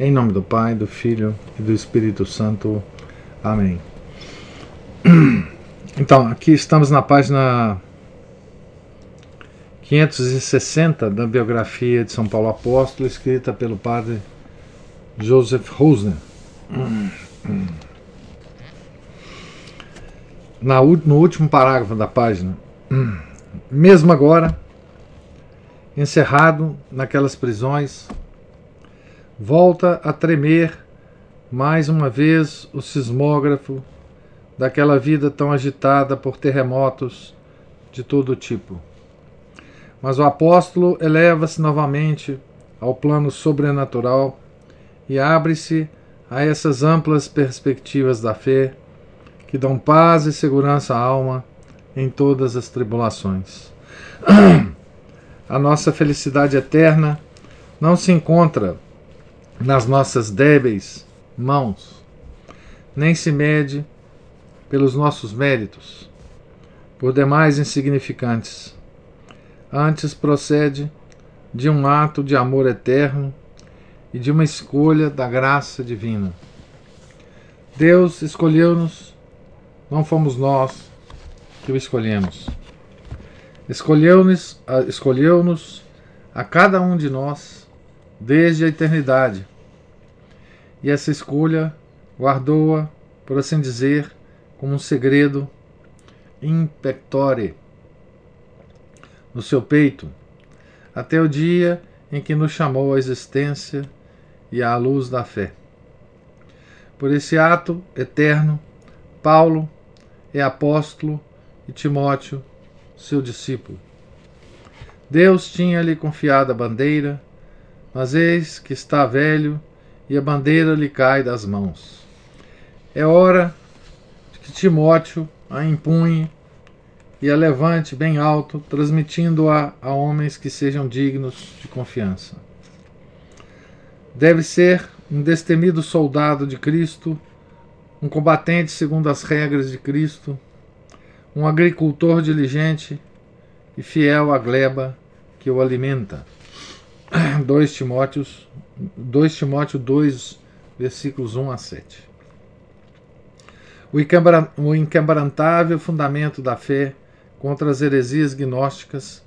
Em nome do Pai, do Filho e do Espírito Santo. Amém. Então, aqui estamos na página 560 da biografia de São Paulo Apóstolo, escrita pelo padre Joseph Rosner. Na, no último parágrafo da página, mesmo agora, encerrado naquelas prisões, volta a tremer mais uma vez o sismógrafo daquela vida tão agitada por terremotos de todo tipo. Mas o apóstolo eleva-se novamente ao plano sobrenatural e abre-se a essas amplas perspectivas da fé que dão paz e segurança à alma em todas as tribulações. A nossa felicidade eterna não se encontra nas nossas débeis mãos, nem se mede pelos nossos méritos, por demais insignificantes. Antes procede de um ato de amor eterno e de uma escolha da graça divina. Deus escolheu-nos, não fomos nós que o escolhemos. Escolheu-nos escolheu a cada um de nós desde a eternidade e essa escolha guardou-a, por assim dizer, como um segredo impectore no seu peito, até o dia em que nos chamou à existência e à luz da fé. Por esse ato eterno, Paulo é apóstolo e Timóteo, seu discípulo. Deus tinha-lhe confiado a bandeira, mas eis que está velho e a bandeira lhe cai das mãos. É hora que Timóteo a empunhe e a levante bem alto, transmitindo-a a homens que sejam dignos de confiança. Deve ser um destemido soldado de Cristo, um combatente segundo as regras de Cristo, um agricultor diligente e fiel à gleba que o alimenta. 2 Timóteos 2 Timóteo 2, versículos 1 a 7. O inquebrantável fundamento da fé contra as heresias gnósticas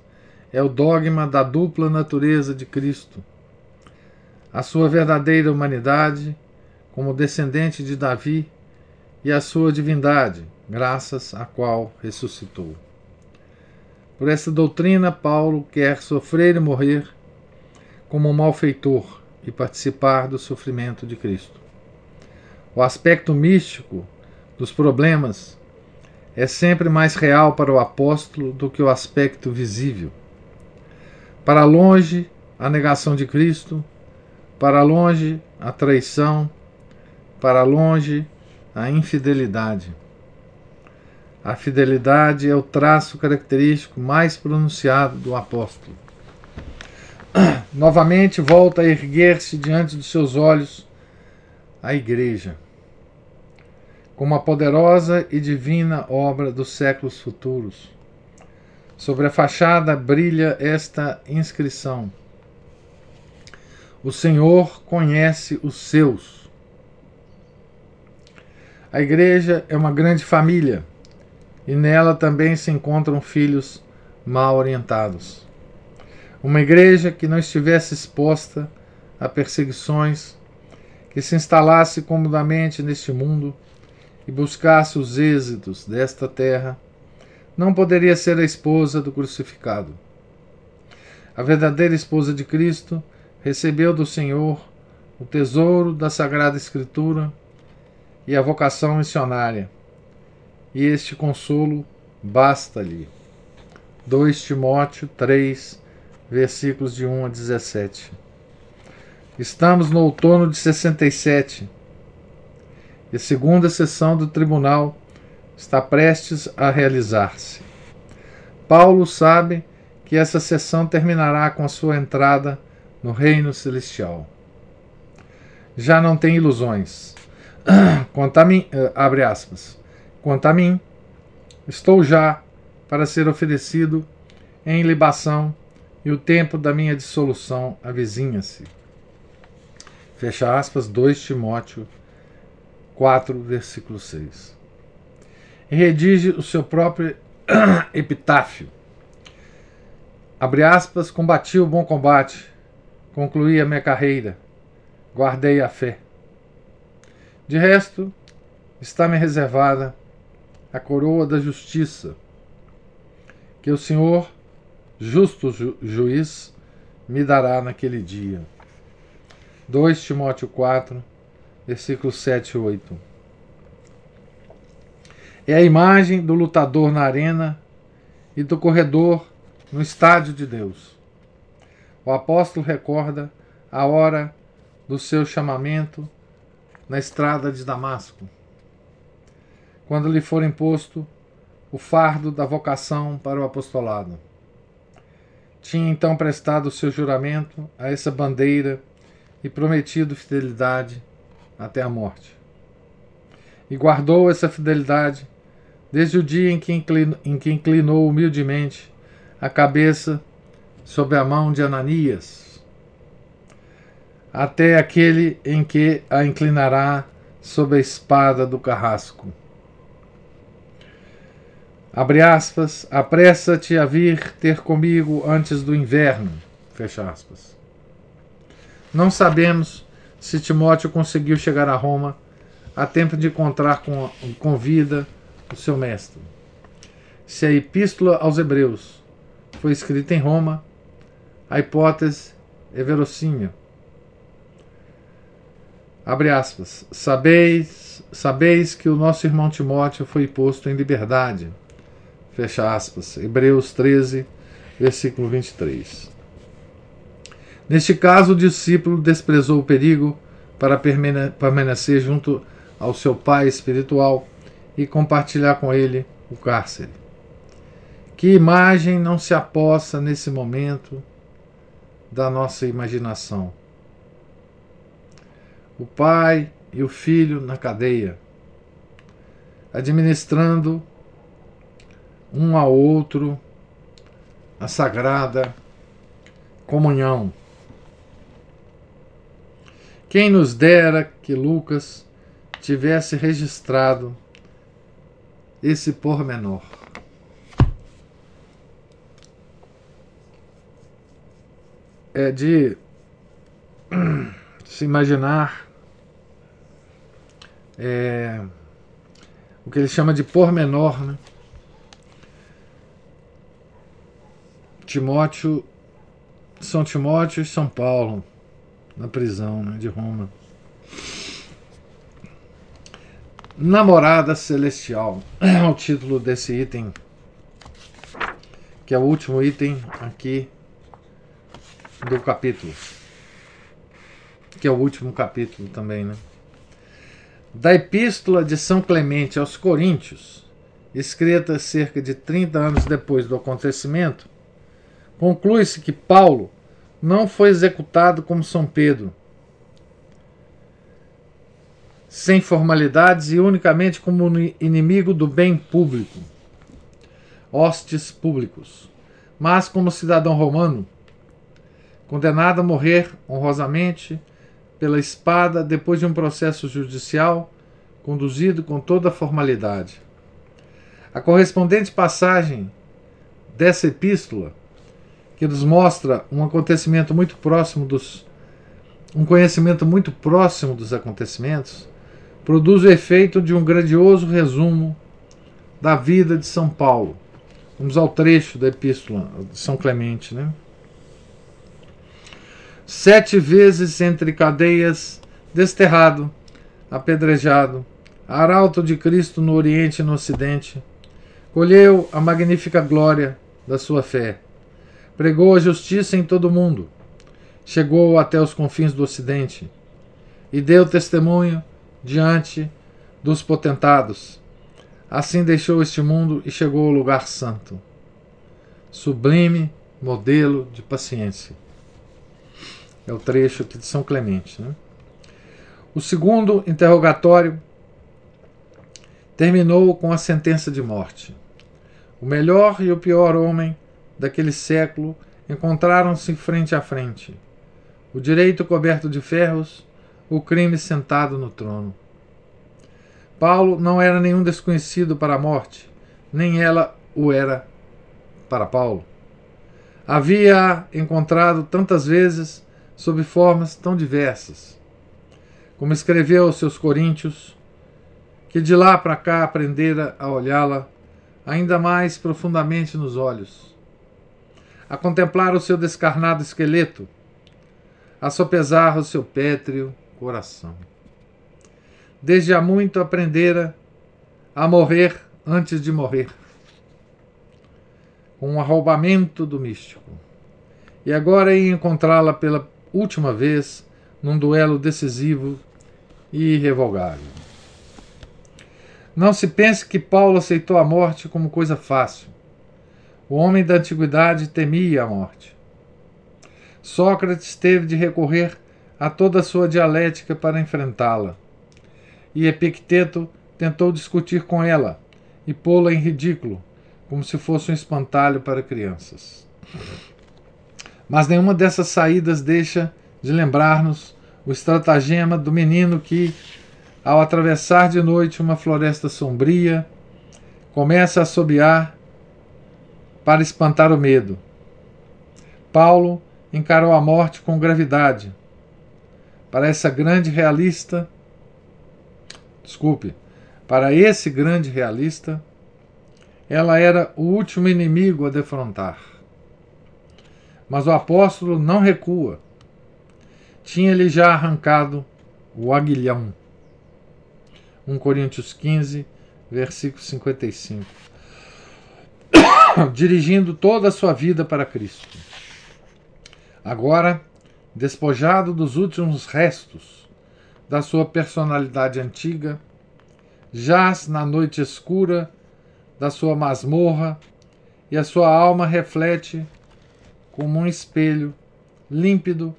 é o dogma da dupla natureza de Cristo, a sua verdadeira humanidade, como descendente de Davi, e a sua divindade, graças à qual ressuscitou. Por essa doutrina, Paulo quer sofrer e morrer como um malfeitor e participar do sofrimento de Cristo. O aspecto místico dos problemas é sempre mais real para o apóstolo do que o aspecto visível. Para longe a negação de Cristo, para longe a traição, para longe a infidelidade. A fidelidade é o traço característico mais pronunciado do apóstolo. Novamente volta a erguer-se diante dos seus olhos a Igreja, como a poderosa e divina obra dos séculos futuros. Sobre a fachada brilha esta inscrição: O Senhor conhece os seus. A Igreja é uma grande família e nela também se encontram filhos mal orientados. Uma igreja que não estivesse exposta a perseguições, que se instalasse comodamente neste mundo e buscasse os êxitos desta terra, não poderia ser a esposa do crucificado. A verdadeira esposa de Cristo recebeu do Senhor o tesouro da Sagrada Escritura e a vocação missionária, e este consolo basta-lhe. 2 Timóteo 3, versículos de 1 a 17. Estamos no outono de 67 e segunda sessão do tribunal está prestes a realizar-se. Paulo sabe que essa sessão terminará com a sua entrada no reino celestial. Já não tem ilusões. Quanto a mim, eh, abre aspas. Quanto a mim, estou já para ser oferecido em libação e o tempo da minha dissolução avizinha-se. Fecha aspas, 2 Timóteo 4, versículo 6. E redige o seu próprio epitáfio. Abre aspas, combati o bom combate, concluí a minha carreira, guardei a fé. De resto, está-me reservada a coroa da justiça, que o Senhor, justo ju juiz, me dará naquele dia. 2 Timóteo 4, versículos 7 e 8. É a imagem do lutador na arena e do corredor no estádio de Deus. O apóstolo recorda a hora do seu chamamento na estrada de Damasco, quando lhe for imposto o fardo da vocação para o apostolado. Tinha então prestado o seu juramento a essa bandeira e prometido fidelidade até a morte. E guardou essa fidelidade desde o dia em que, inclinou, em que inclinou humildemente a cabeça sob a mão de Ananias, até aquele em que a inclinará sob a espada do carrasco. Abre aspas, apressa-te a vir ter comigo antes do inverno. Fecha aspas. Não sabemos se Timóteo conseguiu chegar a Roma a tempo de encontrar com, com vida o seu mestre. Se a Epístola aos Hebreus foi escrita em Roma, a hipótese é verossímil. Abre aspas. Sabeis, sabeis que o nosso irmão Timóteo foi posto em liberdade. Fecha aspas. Hebreus 13, versículo 23. Neste caso, o discípulo desprezou o perigo para permanecer junto ao seu pai espiritual e compartilhar com ele o cárcere. Que imagem não se apossa nesse momento da nossa imaginação? O pai e o filho na cadeia, administrando um ao outro a sagrada comunhão. Quem nos dera que Lucas tivesse registrado esse pormenor. É de se imaginar é, o que ele chama de pormenor, né? Timóteo, São Timóteo e São Paulo na prisão né, de Roma. Namorada Celestial é o título desse item, que é o último item aqui do capítulo, que é o último capítulo também, né? Da Epístola de São Clemente aos Coríntios, escrita cerca de 30 anos depois do acontecimento, conclui-se que Paulo não foi executado como São Pedro, sem formalidades e unicamente como inimigo do bem público, hostes públicos, mas como cidadão romano, condenado a morrer honrosamente pela espada depois de um processo judicial conduzido com toda a formalidade. A correspondente passagem dessa epístola que nos mostra um acontecimento muito próximo dos um conhecimento muito próximo dos acontecimentos, produz o efeito de um grandioso resumo da vida de São Paulo. Vamos ao trecho da epístola de São Clemente, né? Sete vezes entre cadeias, desterrado, apedrejado, arauto de Cristo no Oriente e no Ocidente, colheu a magnífica glória da sua fé pregou a justiça em todo o mundo, chegou até os confins do Ocidente e deu testemunho diante dos potentados. Assim deixou este mundo e chegou ao lugar santo. Sublime modelo de paciência. É o trecho aqui de São Clemente. Né? O segundo interrogatório terminou com a sentença de morte. O melhor e o pior homem daquele século encontraram-se frente a frente. O direito coberto de ferros, o crime sentado no trono. Paulo não era nenhum desconhecido para a morte, nem ela o era para Paulo. Havia encontrado tantas vezes sob formas tão diversas. Como escreveu aos seus coríntios, que de lá para cá aprendera a olhá-la ainda mais profundamente nos olhos, a contemplar o seu descarnado esqueleto, a sopesar o seu pétreo coração. Desde há muito aprendera a morrer antes de morrer, com um arroubamento do místico. E agora ia encontrá-la pela última vez num duelo decisivo e irrevogável. Não se pense que Paulo aceitou a morte como coisa fácil. O homem da antiguidade temia a morte. Sócrates teve de recorrer a toda a sua dialética para enfrentá-la. E Epicteto tentou discutir com ela e pô-la em ridículo, como se fosse um espantalho para crianças. Mas nenhuma dessas saídas deixa de lembrar-nos o estratagema do menino que, ao atravessar de noite uma floresta sombria, começa a assobiar para espantar o medo. Paulo encarou a morte com gravidade. Para essa grande realista, desculpe, para esse grande realista, ela era o último inimigo a defrontar. Mas o apóstolo não recua. Tinha-lhe já arrancado o aguilhão. 1 Coríntios 15, versículo 55. Dirigindo toda a sua vida para Cristo. Agora, despojado dos últimos restos da sua personalidade antiga, jaz na noite escura da sua masmorra e a sua alma reflete como um espelho límpido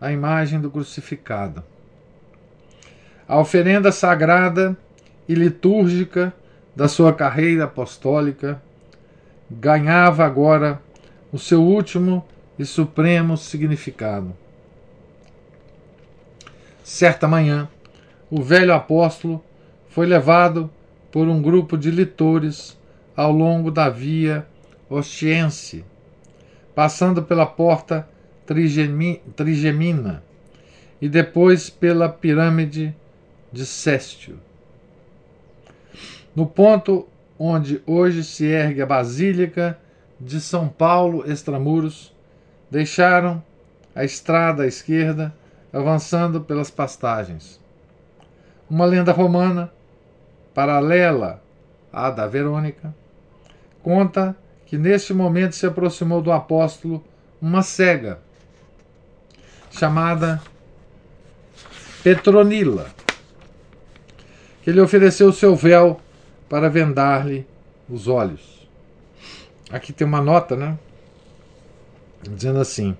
a imagem do crucificado. A oferenda sagrada e litúrgica da sua carreira apostólica ganhava agora o seu último e supremo significado. Certa manhã, o velho apóstolo foi levado por um grupo de litores ao longo da via Ostiense, passando pela porta Trigemina e depois pela pirâmide de Céstio. No ponto onde hoje se ergue a Basílica de São Paulo Extramuros, deixaram a estrada à esquerda, avançando pelas pastagens. Uma lenda romana, paralela à da Verônica, conta que neste momento se aproximou do apóstolo uma cega, chamada Petronila, que lhe ofereceu seu véu para vendar-lhe os olhos. Aqui tem uma nota, né? Dizendo assim: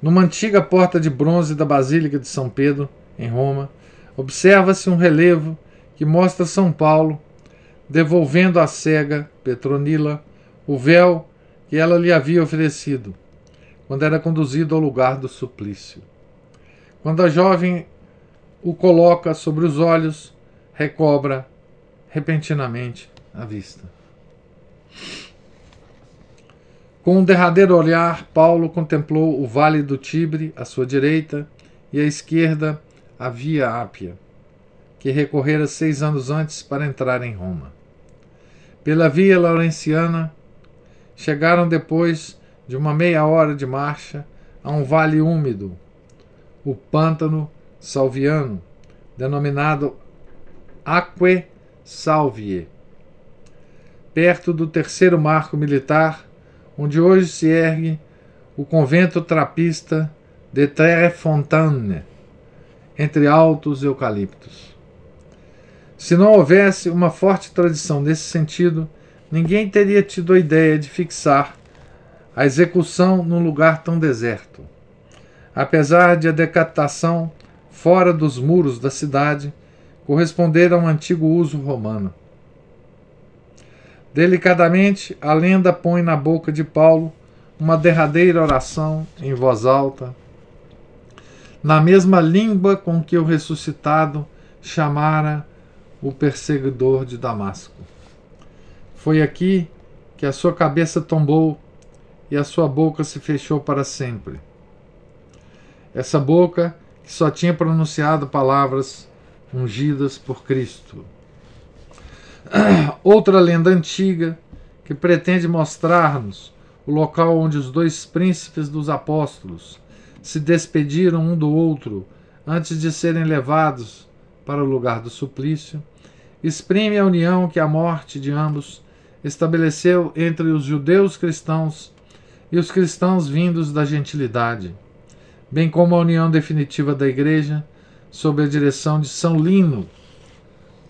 Numa antiga porta de bronze da Basílica de São Pedro, em Roma, observa-se um relevo que mostra São Paulo devolvendo à cega Petronila o véu que ela lhe havia oferecido, quando era conduzido ao lugar do suplício. Quando a jovem o coloca sobre os olhos, recobra repentinamente a vista. Com um derradeiro olhar, Paulo contemplou o vale do Tibre à sua direita e à esquerda a Via Ápia, que recorrera seis anos antes para entrar em Roma. Pela Via Laurenciana, chegaram depois de uma meia hora de marcha a um vale úmido, o Pântano Salviano, denominado Aque Salvie, perto do terceiro marco militar, onde hoje se ergue o convento trapista de Terre Fontaine, entre altos eucaliptos. Se não houvesse uma forte tradição nesse sentido, ninguém teria tido a ideia de fixar a execução num lugar tão deserto. Apesar de a decapitação fora dos muros da cidade corresponder a um antigo uso romano. Delicadamente, a lenda põe na boca de Paulo uma derradeira oração em voz alta, na mesma língua com que o ressuscitado chamara o perseguidor de Damasco. Foi aqui que a sua cabeça tombou e a sua boca se fechou para sempre. Essa boca que só tinha pronunciado palavras ungidas por Cristo. Outra lenda antiga que pretende mostrar-nos o local onde os dois príncipes dos apóstolos se despediram um do outro antes de serem levados para o lugar do suplício, exprime a união que a morte de ambos estabeleceu entre os judeus cristãos e os cristãos vindos da gentilidade, bem como a união definitiva da Igreja sob a direção de São Lino,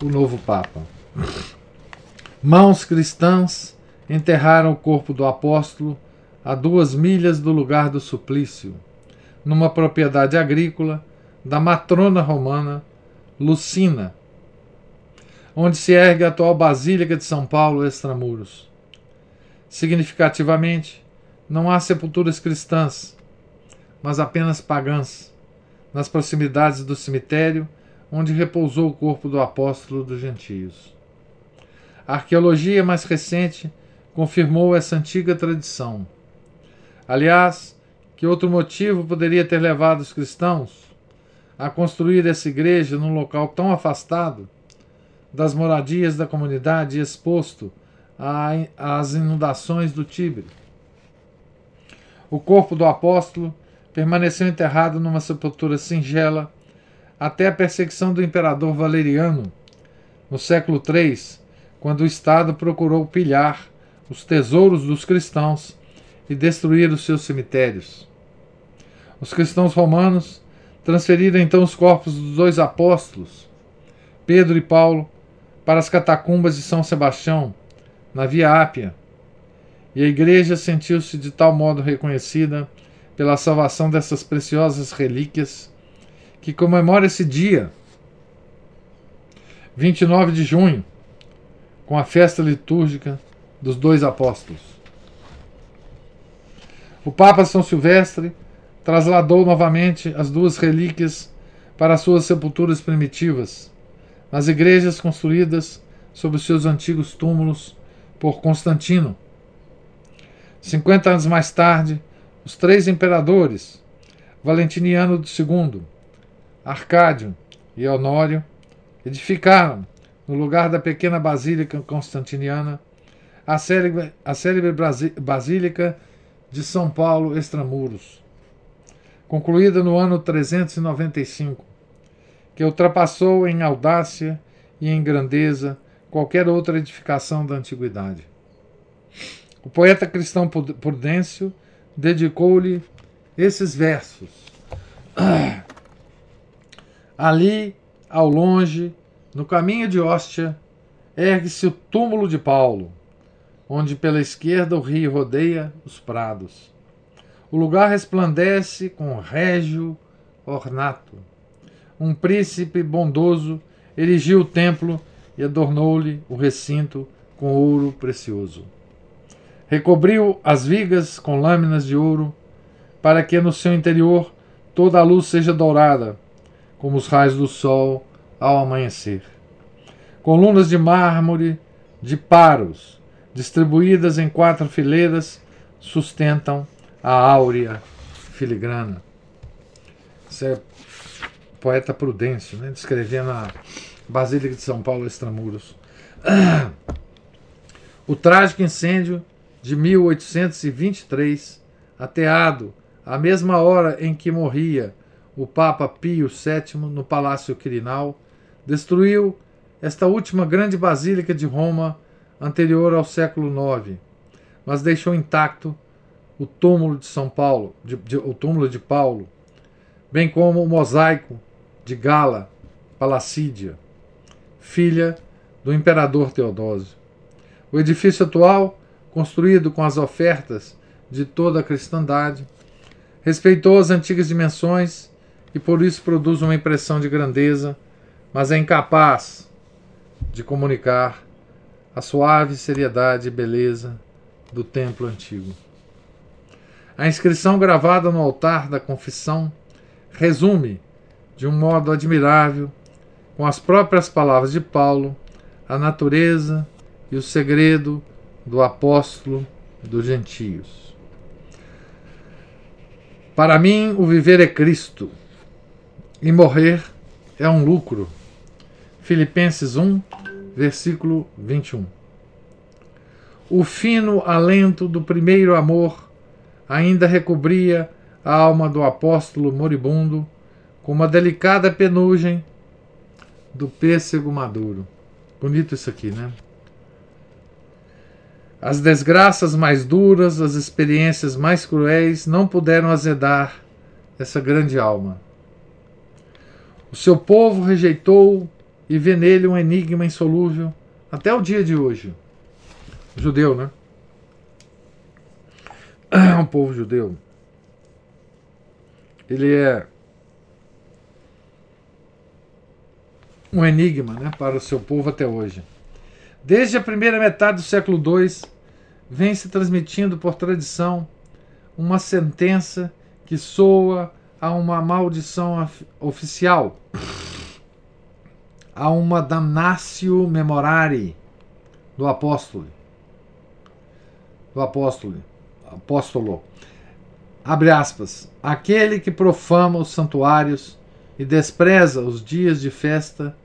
o novo Papa. Mãos cristãs enterraram o corpo do apóstolo a duas milhas do lugar do suplício, numa propriedade agrícola da matrona romana Lucina, onde se ergue a atual Basílica de São Paulo extramuros. Significativamente, não há sepulturas cristãs, mas apenas pagãs, nas proximidades do cemitério onde repousou o corpo do apóstolo dos gentios. A arqueologia mais recente confirmou essa antiga tradição. Aliás, que outro motivo poderia ter levado os cristãos a construir essa igreja num local tão afastado das moradias da comunidade e exposto às inundações do Tibre? O corpo do apóstolo permaneceu enterrado numa sepultura singela até a perseguição do imperador Valeriano, no século III, quando o Estado procurou pilhar os tesouros dos cristãos e destruir os seus cemitérios. Os cristãos romanos transferiram então os corpos dos dois apóstolos, Pedro e Paulo, para as catacumbas de São Sebastião, na Via Ápia, e a igreja sentiu-se de tal modo reconhecida pela salvação dessas preciosas relíquias que comemora esse dia, 29 de junho, com a festa litúrgica dos dois apóstolos. O Papa São Silvestre trasladou novamente as duas relíquias para suas sepulturas primitivas, nas igrejas construídas sobre os seus antigos túmulos por Constantino. Cinquenta anos mais tarde, os três imperadores, Valentiniano II, Arcádio e Honório, edificaram no lugar da pequena basílica constantiniana, a célebre, a célebre Basílica de São Paulo Extramuros, concluída no ano 395, que ultrapassou em audácia e em grandeza qualquer outra edificação da antiguidade. O poeta cristão Prudêncio dedicou-lhe esses versos. Ali, ao longe, no caminho de Hóstia, ergue-se o túmulo de Paulo, onde pela esquerda o rio rodeia os prados. O lugar resplandece com régio ornato. Um príncipe bondoso erigiu o templo e adornou-lhe o recinto com ouro precioso. Recobriu as vigas com lâminas de ouro, para que no seu interior toda a luz seja dourada, como os raios do sol ao amanhecer. Colunas de mármore de paros, distribuídas em quatro fileiras, sustentam a áurea filigrana. Isso é poeta Prudêncio, né? descrevendo a Basílica de São Paulo Extramuros. O trágico incêndio de 1823, ateado à mesma hora em que morria o Papa Pio VII no Palácio Quirinal, destruiu esta última grande basílica de Roma anterior ao século IX, mas deixou intacto o túmulo de São Paulo, de, de, o túmulo de Paulo, bem como o mosaico de Gala Palacídia, filha do imperador Teodósio. O edifício atual, construído com as ofertas de toda a cristandade, respeitou as antigas dimensões e por isso produz uma impressão de grandeza, mas é incapaz de comunicar a suave seriedade e beleza do templo antigo. A inscrição gravada no altar da confissão resume, de um modo admirável, com as próprias palavras de Paulo, a natureza e o segredo do apóstolo dos gentios. Para mim, o viver é Cristo e morrer é um lucro. Filipenses 1, versículo 21. O fino alento do primeiro amor ainda recobria a alma do apóstolo moribundo com uma delicada penugem do pêssego maduro. Bonito isso aqui, né? As desgraças mais duras, as experiências mais cruéis não puderam azedar essa grande alma. O seu povo rejeitou e vê nele um enigma insolúvel até o dia de hoje. Judeu, né? um povo judeu. Ele é um enigma né, para o seu povo até hoje. Desde a primeira metade do século II, vem se transmitindo por tradição uma sentença que soa a uma maldição oficial a uma damnatio memorare do apóstolo. Do apóstolo. Apóstolo. Abre aspas. Aquele que profama os santuários e despreza os dias de festa,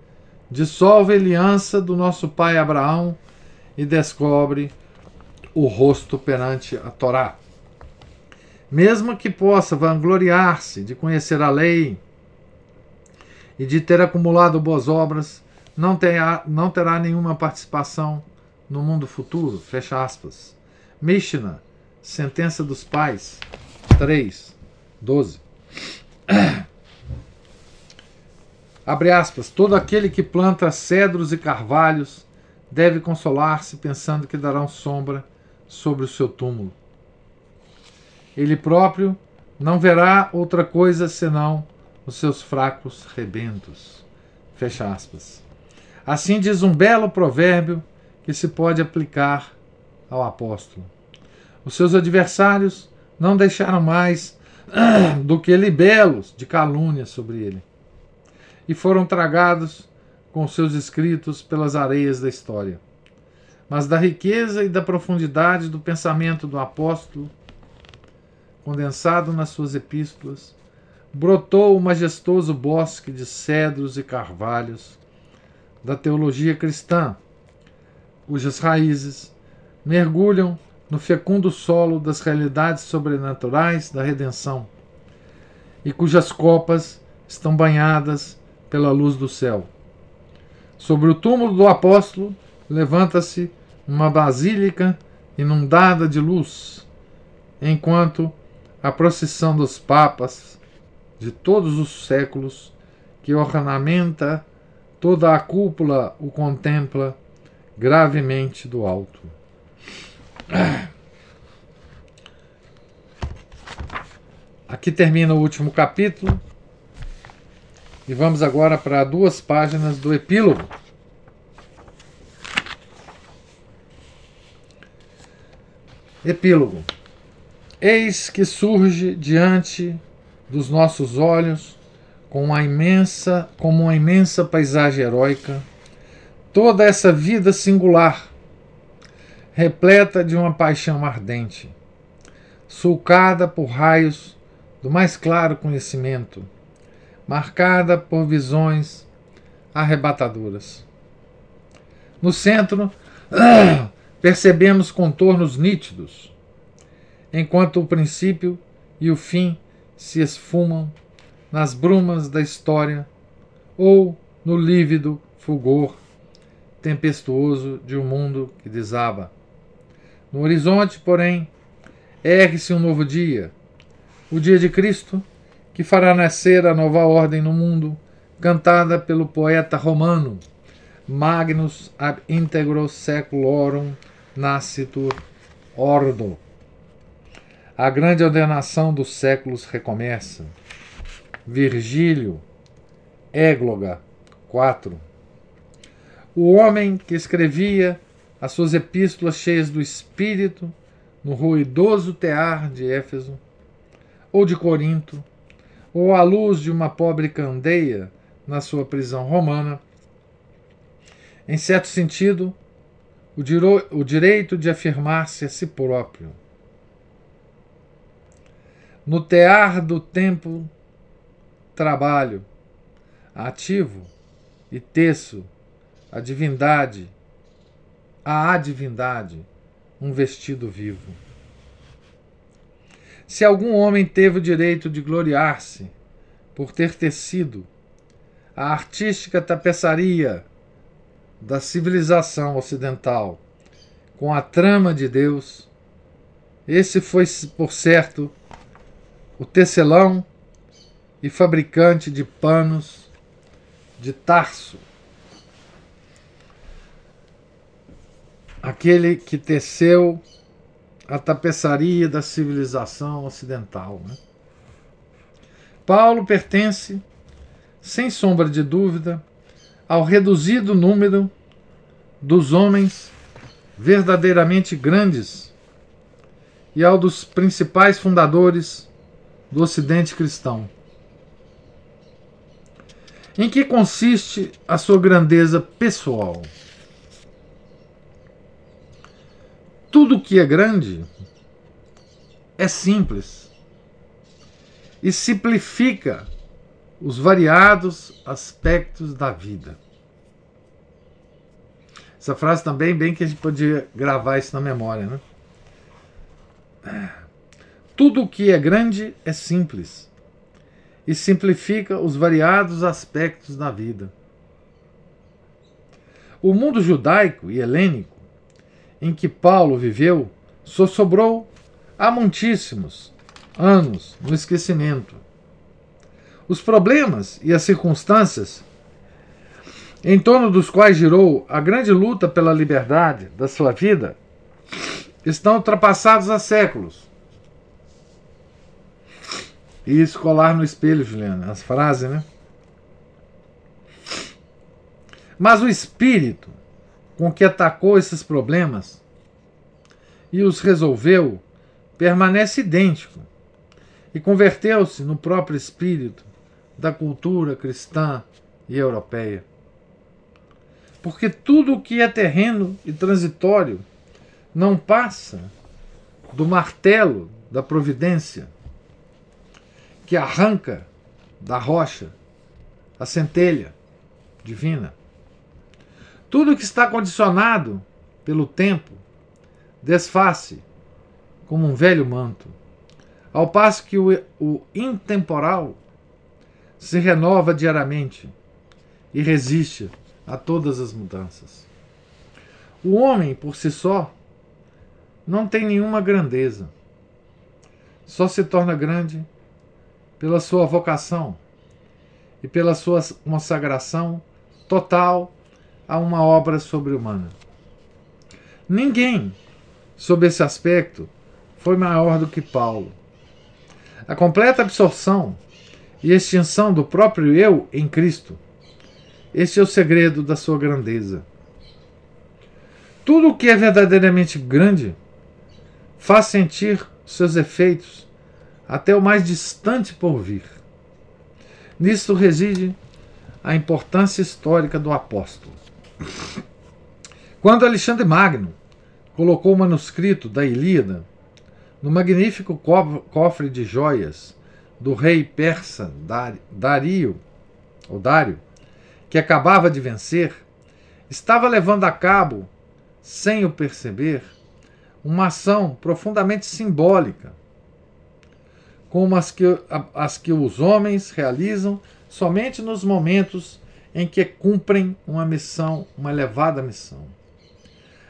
dissolve a aliança do nosso pai Abraão e descobre o rosto perante a Torá. Mesmo que possa vangloriar-se de conhecer a lei e de ter acumulado boas obras, não terá, não terá nenhuma participação no mundo futuro. Fecha aspas. Mishnah, Sentença dos Pais, 3, 12. Abre aspas. Todo aquele que planta cedros e carvalhos deve consolar-se pensando que darão sombra sobre o seu túmulo. Ele próprio não verá outra coisa senão os seus fracos rebentos. Fecha aspas. Assim diz um belo provérbio que se pode aplicar ao apóstolo. Os seus adversários não deixaram mais do que libelos de calúnia sobre ele, e foram tragados com seus escritos pelas areias da história. Mas da riqueza e da profundidade do pensamento do apóstolo, condensado nas suas epístolas, brotou o majestoso bosque de cedros e carvalhos da teologia cristã, cujas raízes mergulham no fecundo solo das realidades sobrenaturais da redenção e cujas copas estão banhadas pela luz do céu. Sobre o túmulo do apóstolo levanta-se uma basílica inundada de luz, enquanto a procissão dos papas de todos os séculos, que ornamenta toda a cúpula, o contempla gravemente do alto. Aqui termina o último capítulo. E vamos agora para duas páginas do epílogo. Epílogo. Eis que surge diante dos nossos olhos com uma imensa, como uma imensa paisagem heróica, toda essa vida singular, repleta de uma paixão ardente, sulcada por raios do mais claro conhecimento, marcada por visões arrebatadoras. No centro, percebemos contornos nítidos, enquanto o princípio e o fim se esfumam nas brumas da história ou no lívido fulgor tempestuoso de um mundo que desaba. No horizonte, porém, ergue-se um novo dia, o dia de Cristo, que fará nascer a nova ordem no mundo, cantada pelo poeta romano, magnus ab integro seculorum nascitur ordo. A grande ordenação dos séculos recomeça. Virgílio, Égloga 4. O homem que escrevia as suas epístolas cheias do Espírito no ruidoso tear de Éfeso, ou de Corinto, ou à luz de uma pobre candeia na sua prisão romana, em certo sentido, o, diro, o direito de afirmar-se a si próprio. No tear do tempo, trabalho, ativo e teço, a divindade, a divindade, um vestido vivo. Se algum homem teve o direito de gloriar-se por ter tecido a artística tapeçaria da civilização ocidental com a trama de Deus, esse foi, por certo, o tecelão e fabricante de panos de Tarso, aquele que teceu a tapeçaria da civilização ocidental. Né? Paulo pertence, sem sombra de dúvida, ao reduzido número dos homens verdadeiramente grandes e ao dos principais fundadores do Ocidente cristão. Em que consiste a sua grandeza pessoal? Tudo que é grande é simples e simplifica os variados aspectos da vida. Essa frase também, bem que a gente podia gravar isso na memória, né? Tudo o que é grande é simples e simplifica os variados aspectos da vida. O mundo judaico e helênico em que Paulo viveu só sobrou há muitíssimos anos no esquecimento. Os problemas e as circunstâncias em torno dos quais girou a grande luta pela liberdade da sua vida estão ultrapassados há séculos. E escolar no espelho, Juliana, as frases, né? Mas o espírito com que atacou esses problemas e os resolveu permanece idêntico e converteu-se no próprio espírito da cultura cristã e europeia. Porque tudo o que é terreno e transitório não passa do martelo da providência que arranca da rocha a centelha divina. Tudo que está condicionado pelo tempo desface como um velho manto, ao passo que o, o intemporal se renova diariamente e resiste a todas as mudanças. O homem, por si só, não tem nenhuma grandeza. Só se torna grande pela sua vocação e pela sua consagração total a uma obra sobre-humana. Ninguém, sob esse aspecto, foi maior do que Paulo. A completa absorção e extinção do próprio eu em Cristo. Este é o segredo da sua grandeza. Tudo o que é verdadeiramente grande faz sentir seus efeitos até o mais distante porvir. Nisto reside a importância histórica do apóstolo. Quando Alexandre Magno colocou o manuscrito da Ilíada no magnífico cofre de joias do rei persa Dario, ou Dário, que acabava de vencer, estava levando a cabo, sem o perceber, uma ação profundamente simbólica, como as que, as que os homens realizam somente nos momentos em que cumprem uma missão, uma elevada missão.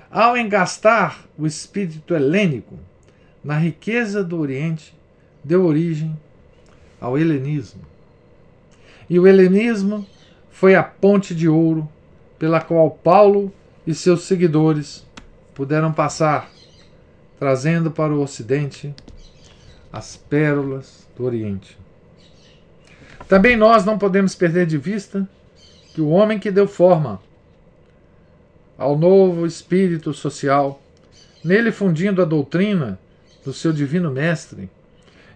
Ao engastar o espírito helênico na riqueza do Oriente, deu origem ao helenismo. E o helenismo foi a ponte de ouro pela qual Paulo e seus seguidores puderam passar, trazendo para o Ocidente as pérolas do Oriente. Também nós não podemos perder de vista que o homem que deu forma ao novo espírito social, nele fundindo a doutrina do seu divino mestre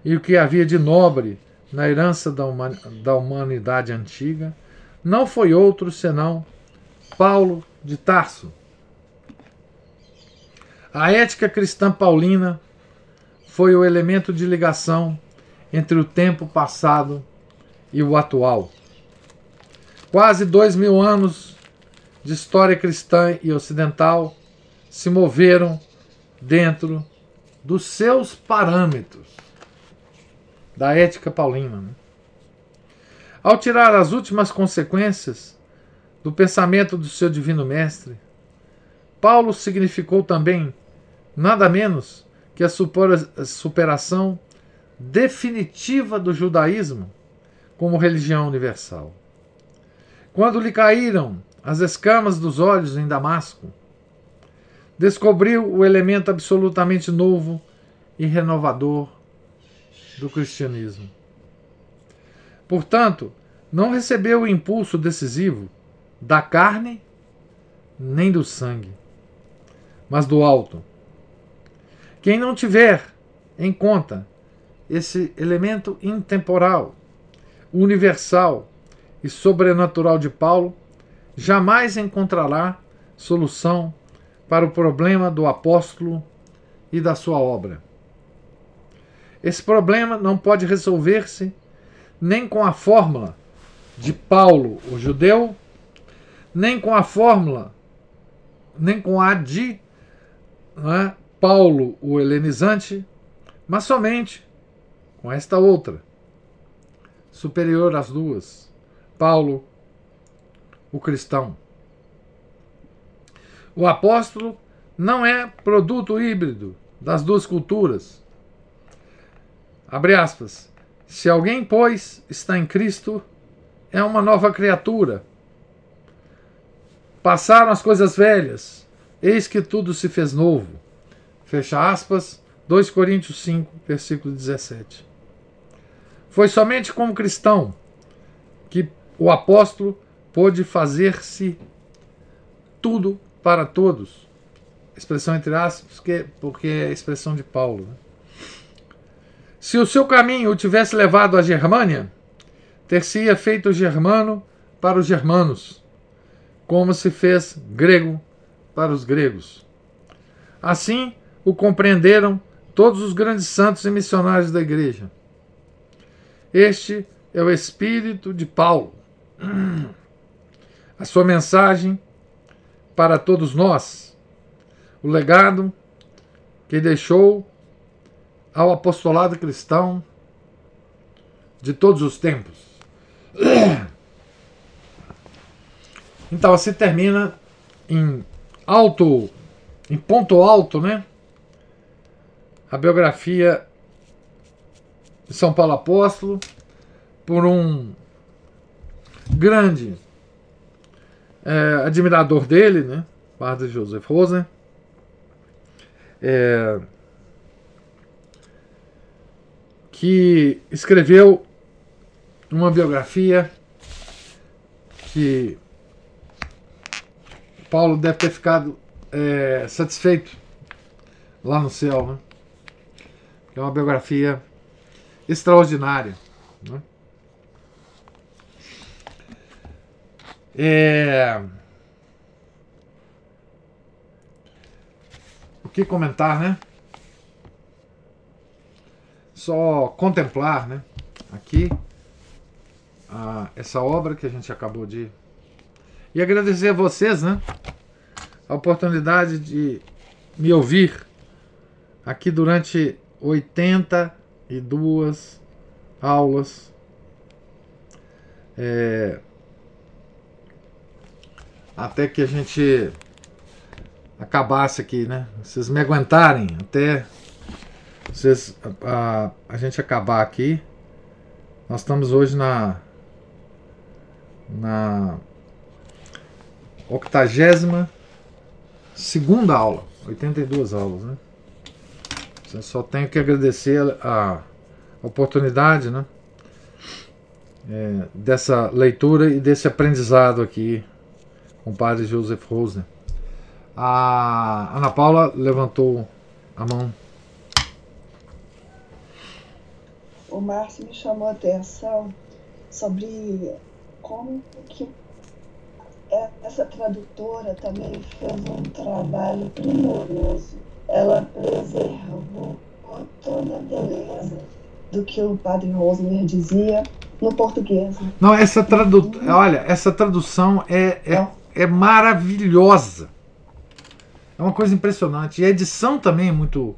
e o que havia de nobre na herança da humanidade antiga, não foi outro senão Paulo de Tarso. A ética cristã paulina foi o elemento de ligação entre o tempo passado e o atual. Quase dois mil anos de história cristã e ocidental se moveram dentro dos seus parâmetros da ética paulina. Né? Ao tirar as últimas consequências do pensamento do seu divino mestre, Paulo significou também nada menos que a superação definitiva do judaísmo como religião universal. Quando lhe caíram as escamas dos olhos em Damasco, descobriu o elemento absolutamente novo e renovador do cristianismo. Portanto, não recebeu o impulso decisivo da carne nem do sangue, mas do alto. Quem não tiver em conta esse elemento intemporal, universal e sobrenatural de Paulo, jamais encontrará solução para o problema do apóstolo e da sua obra. Esse problema não pode resolver-se nem com a fórmula de Paulo, o judeu, nem com a fórmula, nem com a de é, Paulo, o helenizante, mas somente com esta outra, superior às duas, Paulo, o cristão. O apóstolo não é produto híbrido das duas culturas. Abre aspas. Se alguém, pois, está em Cristo, é uma nova criatura. Passaram as coisas velhas, eis que tudo se fez novo. Fecha aspas, 2 Coríntios 5, versículo 17. Foi somente como cristão que o apóstolo pôde fazer-se tudo para todos. Expressão entre aspas, porque, porque é expressão de Paulo. Né? Se o seu caminho o tivesse levado à Germânia, ter-se-ia feito germano para os germanos, como se fez grego para os gregos. Assim o compreenderam todos os grandes santos e missionários da igreja. Este é o espírito de Paulo. A sua mensagem para todos nós, o legado que deixou ao apostolado cristão de todos os tempos. Então assim termina em alto, em ponto alto, né? A biografia de São Paulo Apóstolo por um grande é, admirador dele, né? Padre Joseph Rosen. É, que escreveu uma biografia que Paulo deve ter ficado é, satisfeito lá no céu, né? É uma biografia extraordinária. Né? É... O que comentar, né? só contemplar né, aqui a, essa obra que a gente acabou de. E agradecer a vocês né, a oportunidade de me ouvir aqui durante 82 aulas. É, até que a gente acabasse aqui, né? Vocês me aguentarem até vocês, a, a gente acabar aqui, nós estamos hoje na na octagésima segunda aula, 82 aulas, né? Eu só tenho que agradecer a oportunidade, né? É, dessa leitura e desse aprendizado aqui com o padre Joseph Rosner. A Ana Paula levantou a mão. O Márcio me chamou a atenção sobre como que essa tradutora também fez um trabalho primoroso. Ela preservou toda a beleza do que o padre Rosner dizia no português. Não, essa tradução, olha, essa tradução é, é, é maravilhosa. É uma coisa impressionante. E a edição também é muito,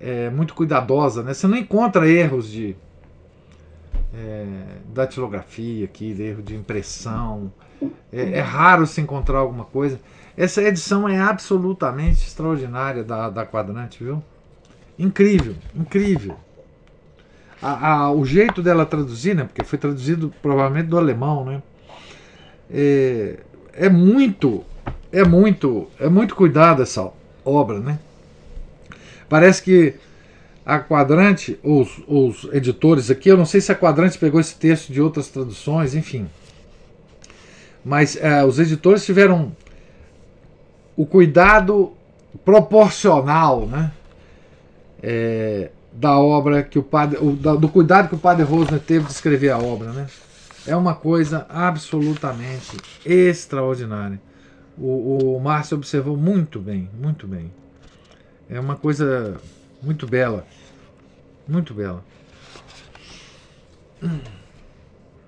é, muito cuidadosa, né? Você não encontra erros de é, datilografia aqui, erro de impressão. É, é, raro se encontrar alguma coisa. Essa edição é absolutamente extraordinária da, da Quadrante, viu? Incrível, incrível. A, a, o jeito dela traduzir, né? Porque foi traduzido provavelmente do alemão, né? É, é muito é muito, é muito cuidado essa obra, né? Parece que a Quadrante, os, os editores aqui, eu não sei se a Quadrante pegou esse texto de outras traduções, enfim. Mas é, os editores tiveram o cuidado proporcional, né? É, da obra que o padre, o, da, do cuidado que o padre Rosner teve de escrever a obra, né? É uma coisa absolutamente extraordinária o, o Márcio observou muito bem, muito bem. É uma coisa muito bela. Muito bela.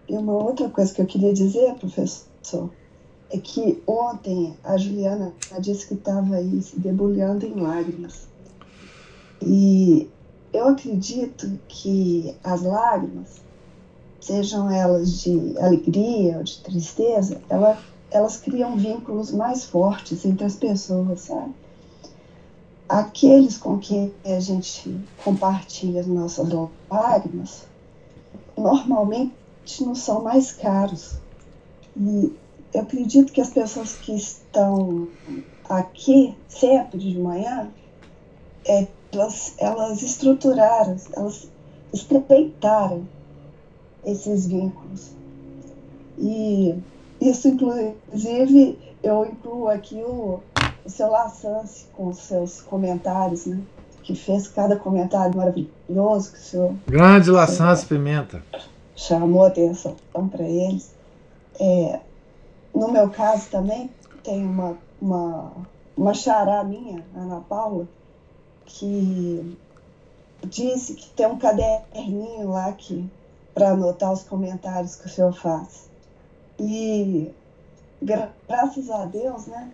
E uma outra coisa que eu queria dizer, professor, é que ontem a Juliana disse que estava aí se debulhando em lágrimas. E eu acredito que as lágrimas, sejam elas de alegria ou de tristeza, ela elas criam vínculos mais fortes entre as pessoas, sabe? Aqueles com quem a gente compartilha as nossas lágrimas, normalmente não são mais caros. E eu acredito que as pessoas que estão aqui sempre de manhã, é, elas, elas estruturaram, elas estreitaram esses vínculos. E isso, inclusive, eu incluo aqui o, o seu Lassance com seus comentários, né? Que fez cada comentário maravilhoso que o senhor. Grande Lassance Pimenta. Chamou atenção para eles. É, no meu caso também, tem uma, uma, uma xará minha, Ana Paula, que disse que tem um caderninho lá que para anotar os comentários que o senhor faz. E gra graças a Deus, né?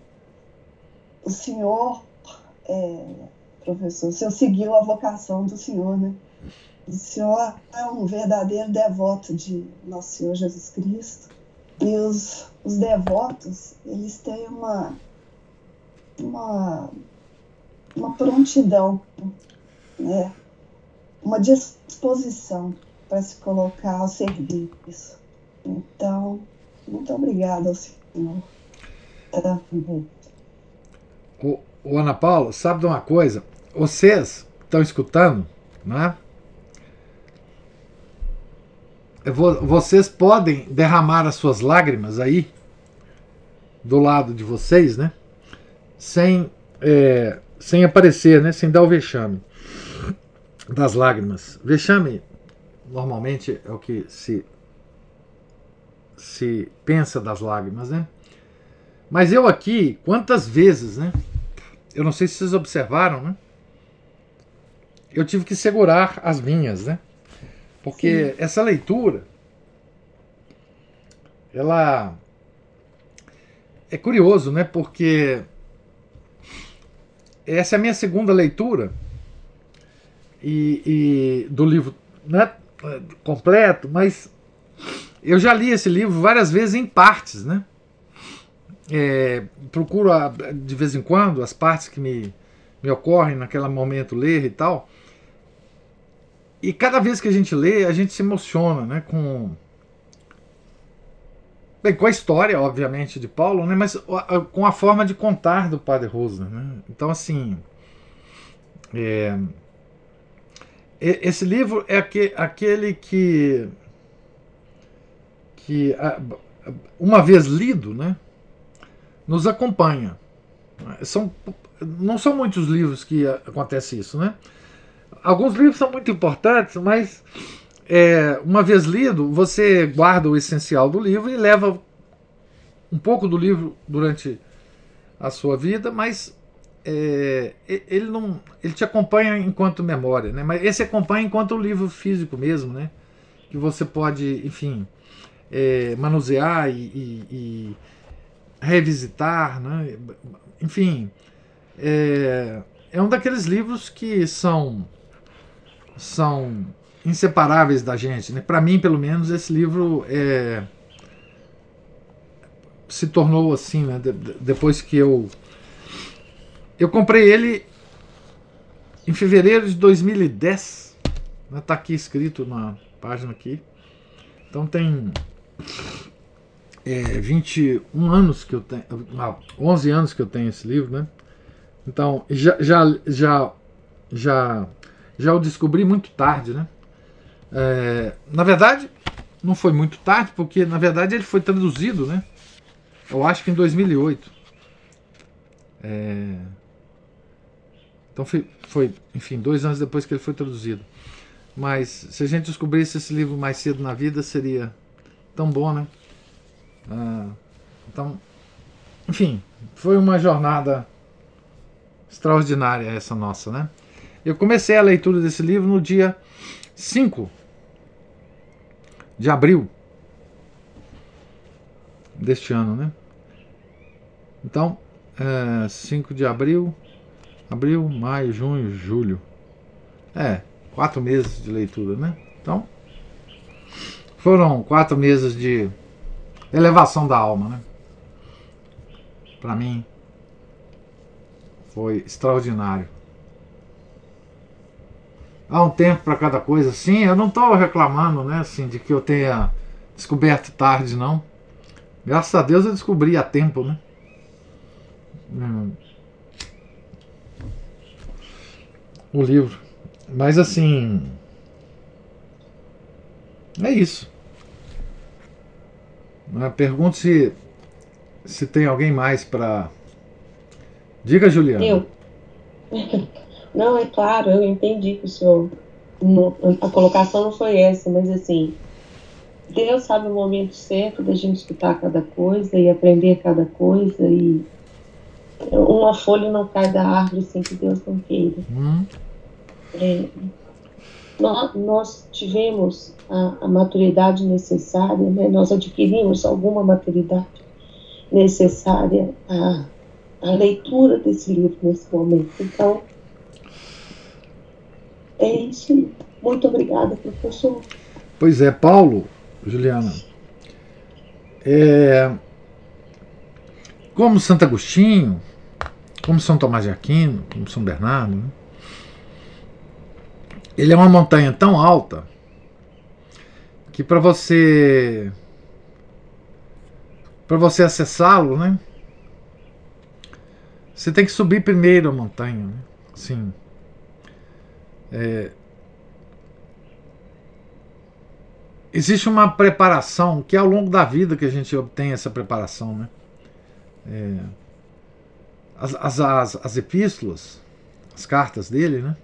O senhor, é, professor, o senhor seguiu a vocação do senhor, né? O senhor é um verdadeiro devoto de Nosso Senhor Jesus Cristo. E os, os devotos, eles têm uma, uma, uma prontidão, né? uma disposição para se colocar ao serviço. Então, muito obrigada ao senhor. O, o Ana Paula, sabe de uma coisa? Vocês estão escutando, né? Vocês podem derramar as suas lágrimas aí do lado de vocês, né? Sem, é, sem aparecer, né? Sem dar o vexame das lágrimas. Vexame normalmente é o que se se pensa das lágrimas, né? Mas eu aqui, quantas vezes, né? Eu não sei se vocês observaram, né? Eu tive que segurar as minhas, né? Porque Sim. essa leitura, ela é curioso, né? Porque essa é a minha segunda leitura e, e do livro, né? Completo, mas eu já li esse livro várias vezes em partes, né? É, procuro a, de vez em quando as partes que me, me ocorrem naquele momento ler e tal. E cada vez que a gente lê, a gente se emociona, né? Com Bem, com a história, obviamente, de Paulo, né, mas com a forma de contar do Padre Rosner. Né? Então, assim, é, esse livro é aquele que, que uma vez lido, né, nos acompanha. São, não são muitos livros que acontece isso, né? Alguns livros são muito importantes, mas é, uma vez lido, você guarda o essencial do livro e leva um pouco do livro durante a sua vida, mas é, ele não, ele te acompanha enquanto memória, né? Mas esse acompanha enquanto um livro físico mesmo, né? Que você pode, enfim, é, manusear e, e, e, revisitar, né? Enfim, é, é um daqueles livros que são são inseparáveis da gente. Né? Para mim, pelo menos, esse livro é, se tornou assim, né? De, depois que eu. Eu comprei ele em fevereiro de 2010. Está né? Aqui escrito na página aqui. Então tem é, 21 anos que eu tenho. Não, 11 anos que eu tenho esse livro, né? Então já, já, já, já, já o descobri muito tarde, né? É, na verdade, não foi muito tarde, porque na verdade ele foi traduzido, né? Eu acho que em 2008. É, então foi, foi, enfim, dois anos depois que ele foi traduzido. Mas se a gente descobrisse esse livro mais cedo na vida, seria tão bom, né? Ah, então, enfim, foi uma jornada extraordinária essa nossa, né? Eu comecei a leitura desse livro no dia 5 de abril deste ano, né? Então, é, 5 de abril, abril, maio, junho, julho. É, quatro meses de leitura, né? Então, foram quatro meses de elevação da alma, né? Para mim, foi extraordinário. Há um tempo para cada coisa, sim. Eu não estou reclamando, né, assim, de que eu tenha descoberto tarde, não. Graças a Deus eu descobri a tempo, né? Hum. O livro. Mas assim. É isso. Pergunto se, se tem alguém mais para. Diga, Juliana. Eu. Não, é claro, eu entendi que o senhor. a colocação não foi essa, mas assim. Deus sabe o momento certo da gente escutar cada coisa e aprender cada coisa e uma folha não cai da árvore sem que Deus não queira. Hum. É, nós, nós, tivemos a, a, maturidade necessária, né? nós adquirimos alguma maturidade necessária à, à leitura desse livro nesse momento. Então, é isso. Muito obrigada, professor. Pois é, Paulo, Juliana. É, como Santo Agostinho, como São Tomás de Aquino, como São Bernardo, né? ele é uma montanha tão alta que para você para você acessá-lo, né? Você tem que subir primeiro a montanha, né? Sim. É, existe uma preparação que é ao longo da vida que a gente obtém essa preparação, né? É, as, as, as, as, epístolas, as cartas dele, né?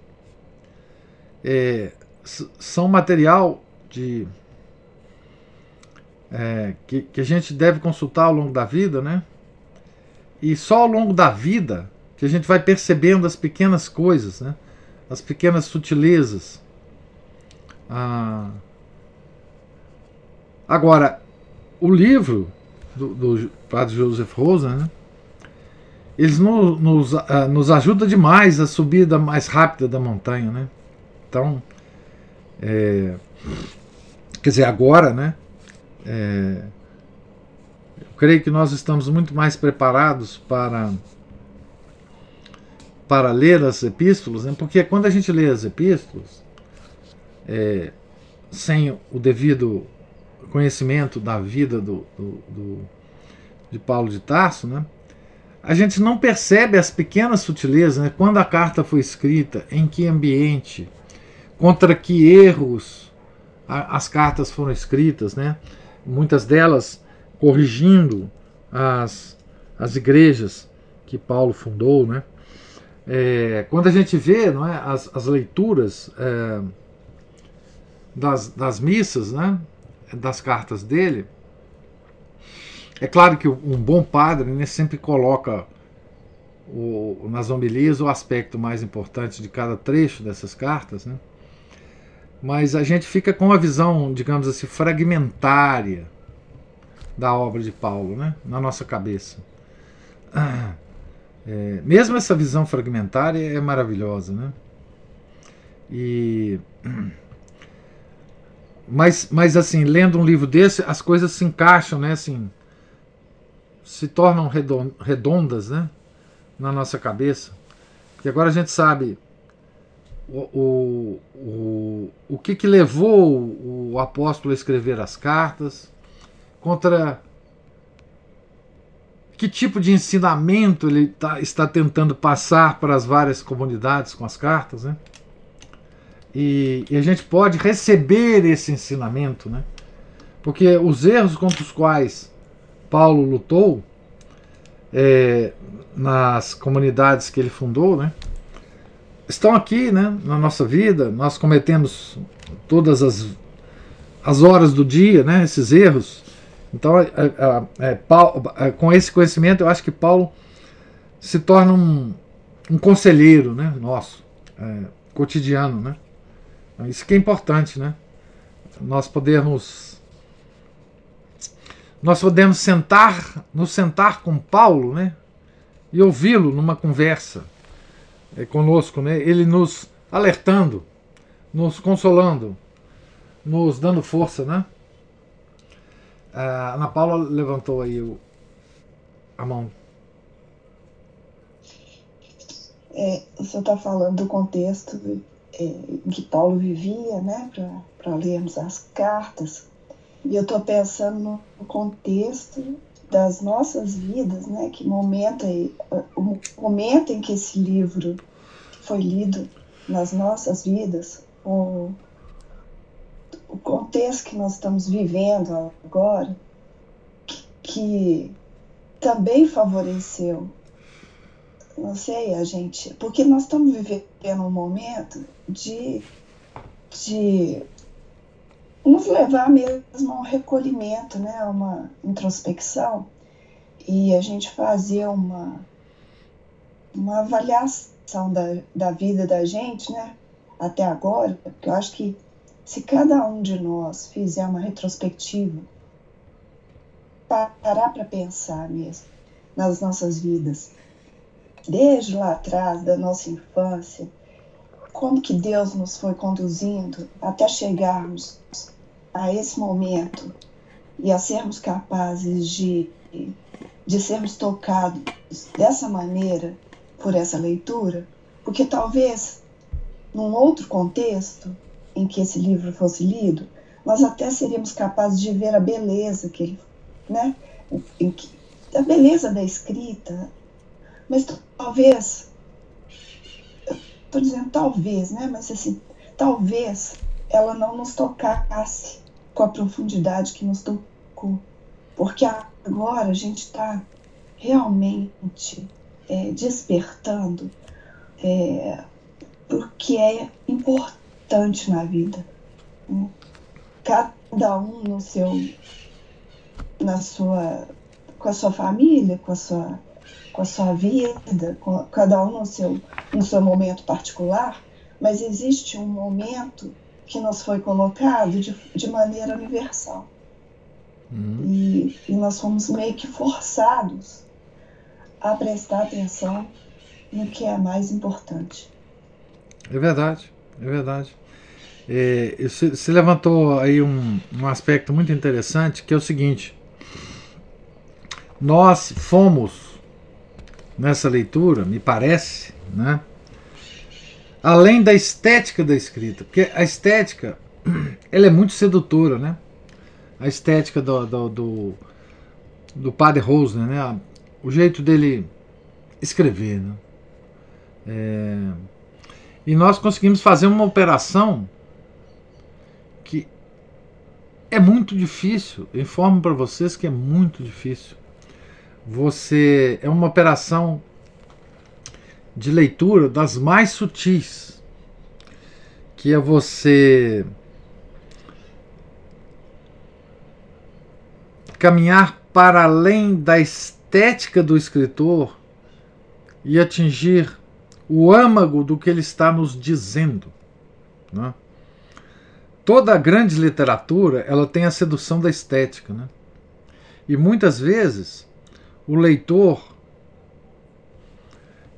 É, são material de é, que, que a gente deve consultar ao longo da vida, né? E só ao longo da vida que a gente vai percebendo as pequenas coisas, né? As pequenas sutilezas. Ah, Agora, o livro do, do padre Joseph Rosa, né, eles nos, nos, uh, nos ajuda demais a subida mais rápida da montanha, né? Então, é, quer dizer, agora, né? É, eu creio que nós estamos muito mais preparados para para ler as epístolas, né? porque quando a gente lê as epístolas, é, sem o devido conhecimento da vida do, do, do, de Paulo de Tarso, né? A gente não percebe as pequenas sutilezas, né? quando a carta foi escrita, em que ambiente, contra que erros a, as cartas foram escritas, né? muitas delas corrigindo as, as igrejas que Paulo fundou. Né? É, quando a gente vê não é, as, as leituras é, das, das missas, né, das cartas dele, é claro que um bom padre né, sempre coloca o, nas homilias o aspecto mais importante de cada trecho dessas cartas, né? mas a gente fica com uma visão, digamos assim, fragmentária da obra de Paulo né? na nossa cabeça. É, mesmo essa visão fragmentária é maravilhosa. Né? E. Mas, mas assim, lendo um livro desse, as coisas se encaixam, né? Assim, se tornam redondas né, na nossa cabeça. Porque agora a gente sabe o, o, o, o que, que levou o apóstolo a escrever as cartas, contra que tipo de ensinamento ele tá, está tentando passar para as várias comunidades com as cartas. Né? E, e a gente pode receber esse ensinamento, né? porque os erros contra os quais Paulo lutou é, nas comunidades que ele fundou, né? Estão aqui, né? Na nossa vida, nós cometemos todas as, as horas do dia, né? Esses erros. Então, é, é, é Paulo, é, com esse conhecimento, eu acho que Paulo se torna um, um conselheiro, né? Nosso, é, cotidiano, né? Isso que é importante, né? Nós podemos nós podemos sentar, nos sentar com Paulo, né? E ouvi-lo numa conversa é, conosco, né? Ele nos alertando, nos consolando, nos dando força, né? A Ana Paula levantou aí o, a mão. É, o senhor está falando do contexto é, em que Paulo vivia, né? Para lermos as cartas. E eu estou pensando no contexto das nossas vidas, né? Que momento o momento em que esse livro foi lido nas nossas vidas, o, o contexto que nós estamos vivendo agora, que, que também favoreceu, não sei, a gente, porque nós estamos vivendo um momento de, de nos levar mesmo a um recolhimento, né, a uma introspecção e a gente fazer uma, uma avaliação da, da vida da gente, né, até agora, porque eu acho que se cada um de nós fizer uma retrospectiva, parar para pensar mesmo nas nossas vidas, desde lá atrás, da nossa infância, como que Deus nos foi conduzindo até chegarmos a esse momento e a sermos capazes de, de sermos tocados dessa maneira por essa leitura, porque talvez num outro contexto em que esse livro fosse lido, nós até seríamos capazes de ver a beleza que ele, né, em que, a beleza da escrita, mas talvez, estou dizendo talvez, né, mas assim, talvez ela não nos tocasse com a profundidade que nos tocou. Porque agora a gente está realmente é, despertando é, porque é importante na vida. Né? Cada um no seu, na sua, com a sua família, com a sua, com a sua vida, cada um no seu, no seu momento particular, mas existe um momento que nos foi colocado de, de maneira universal. Uhum. E, e nós fomos meio que forçados a prestar atenção no que é mais importante. É verdade, é verdade. É, você levantou aí um, um aspecto muito interessante que é o seguinte: nós fomos nessa leitura, me parece, né? Além da estética da escrita, porque a estética ela é muito sedutora, né? a estética do, do, do, do padre Rosner, né? o jeito dele escrever. Né? É, e nós conseguimos fazer uma operação que é muito difícil. Eu informo para vocês que é muito difícil. Você é uma operação de leitura das mais sutis, que é você caminhar para além da estética do escritor e atingir o âmago do que ele está nos dizendo. Né? Toda grande literatura ela tem a sedução da estética. Né? E muitas vezes o leitor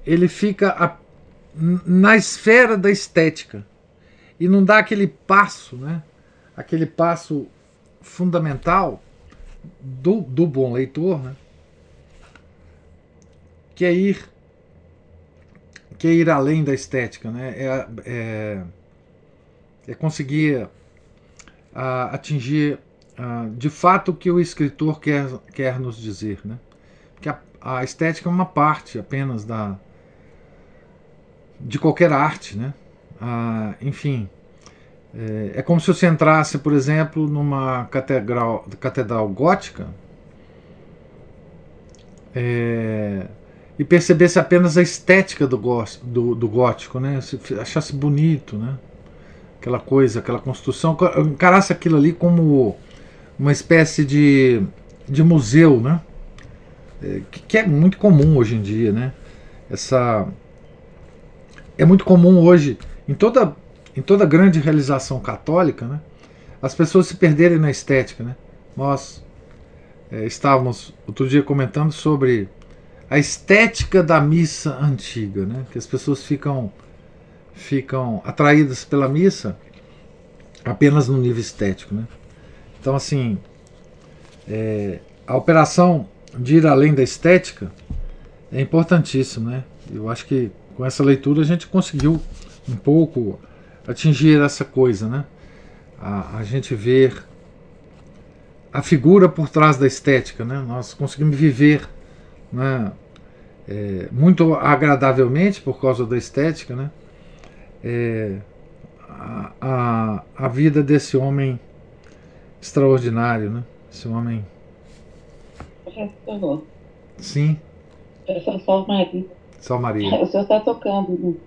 ele fica a, na esfera da estética e não dá aquele passo, né? aquele passo fundamental do, do bom leitor, né? que é ir que é ir além da estética, né? é, é, é conseguir a, atingir a, de fato o que o escritor quer, quer nos dizer. Né? Porque a, a estética é uma parte apenas da, de qualquer arte. Né? Ah, enfim, é, é, como se você entrasse, por exemplo, numa catedral, catedral gótica é, e percebesse apenas a estética do, do, do gótico, né? Se achasse bonito, né? Aquela coisa, aquela construção, encarasse aquilo ali como uma espécie de, de museu, né? É, que, que é muito comum hoje em dia, né? Essa é muito comum hoje em toda em toda grande realização católica, né, as pessoas se perderem na estética. Né? Nós é, estávamos outro dia comentando sobre a estética da missa antiga, né? que as pessoas ficam, ficam atraídas pela missa apenas no nível estético. Né? Então, assim, é, a operação de ir além da estética é importantíssima. Né? Eu acho que com essa leitura a gente conseguiu um pouco atingir essa coisa, né? A, a gente ver a figura por trás da estética, né? Nós conseguimos viver, né? É, muito agradavelmente por causa da estética, né? É, a, a, a vida desse homem extraordinário, né? Esse homem. Sim. Professor Sal Maria. Maria. O senhor está tocando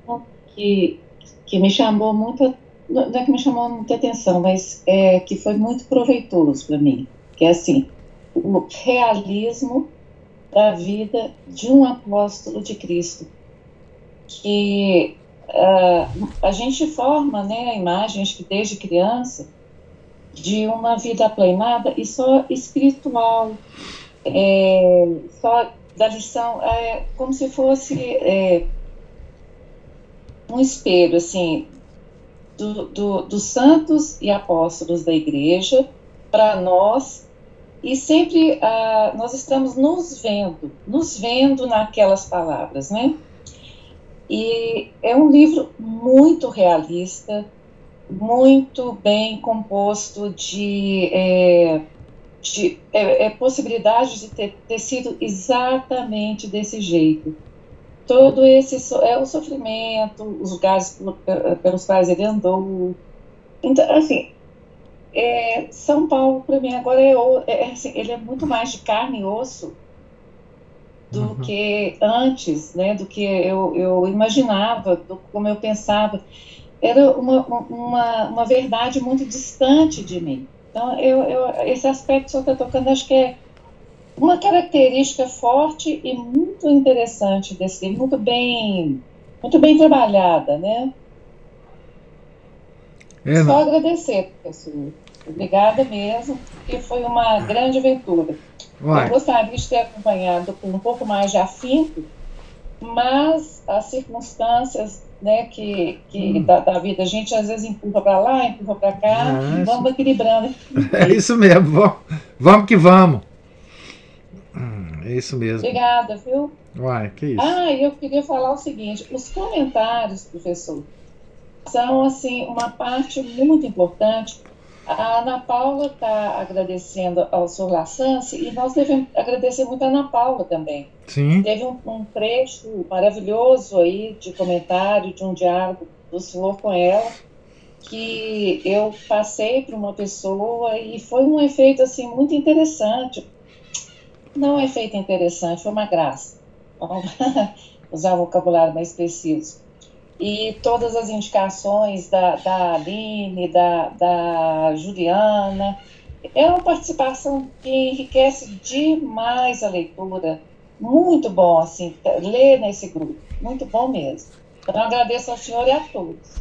que que me chamou muito, não é que me chamou muita atenção, mas é, que foi muito proveitoso para mim, que é assim, o realismo da vida de um apóstolo de Cristo, que uh, a gente forma né, a imagem, acho que desde criança, de uma vida aplanada e só espiritual, é, só da lição, é, como se fosse é, um espelho, assim, do, do, dos santos e apóstolos da igreja para nós e sempre uh, nós estamos nos vendo, nos vendo naquelas palavras, né? E é um livro muito realista, muito bem composto de, é, de é, é, possibilidade de ter, ter sido exatamente desse jeito todo esse é o sofrimento, os lugares pelos quais ele andou. Então, assim, é, São Paulo para mim agora é, é assim, ele é muito mais de carne e osso do uhum. que antes, né? Do que eu, eu imaginava, do, como eu pensava. Era uma, uma, uma verdade muito distante de mim. Então, eu, eu, esse aspecto que senhor está tocando, acho que é uma característica forte e muito interessante desse livro, muito bem, muito bem trabalhada, né? É, Só agradecer, professor. Obrigada mesmo, porque foi uma grande aventura. Vai. Eu gostaria de ter acompanhado com um pouco mais de afinco, mas as circunstâncias né, que, que hum. da, da, vida a gente às vezes empurra para lá, empurra para cá, é, vamos equilibrando. É isso mesmo, vamos, vamos que vamos. É isso mesmo. Obrigada, viu? Uai, que isso. Ah, eu queria falar o seguinte: os comentários, professor, são assim uma parte muito importante. A Ana Paula está agradecendo ao Sr. Lassance e nós devemos agradecer muito a Ana Paula também. Sim. Teve um, um trecho maravilhoso aí de comentário, de um diálogo do senhor com ela, que eu passei para uma pessoa e foi um efeito assim muito interessante. Não um efeito interessante, foi uma graça. Usar um vocabulário mais preciso e todas as indicações da, da Aline, da, da Juliana. É uma participação que enriquece demais a leitura. Muito bom, assim, ler nesse grupo. Muito bom mesmo. Então, agradeço ao senhor e a todos.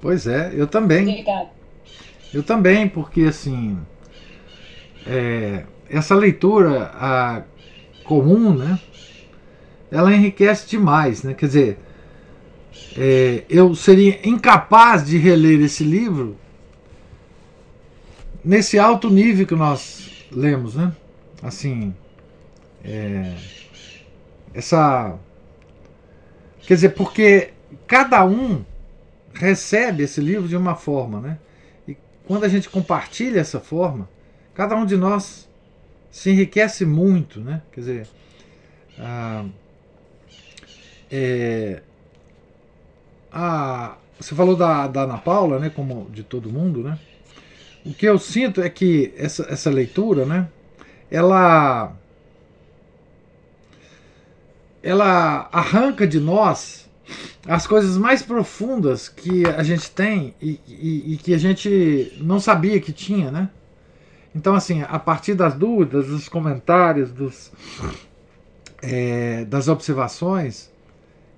Pois é, eu também. Obrigada. Eu também, porque, assim, é, essa leitura a, comum, né, ela enriquece demais, né, quer dizer, é, eu seria incapaz de reler esse livro nesse alto nível que nós lemos, né? Assim, é, essa, quer dizer, porque cada um recebe esse livro de uma forma, né? E quando a gente compartilha essa forma, cada um de nós se enriquece muito, né? Quer dizer, ah, é, a, você falou da, da Ana Paula, né, como de todo mundo, né? O que eu sinto é que essa, essa leitura, né, ela ela arranca de nós as coisas mais profundas que a gente tem e, e, e, que a gente não sabia que tinha, né? Então, assim, a partir das dúvidas, dos comentários, dos, é, das observações,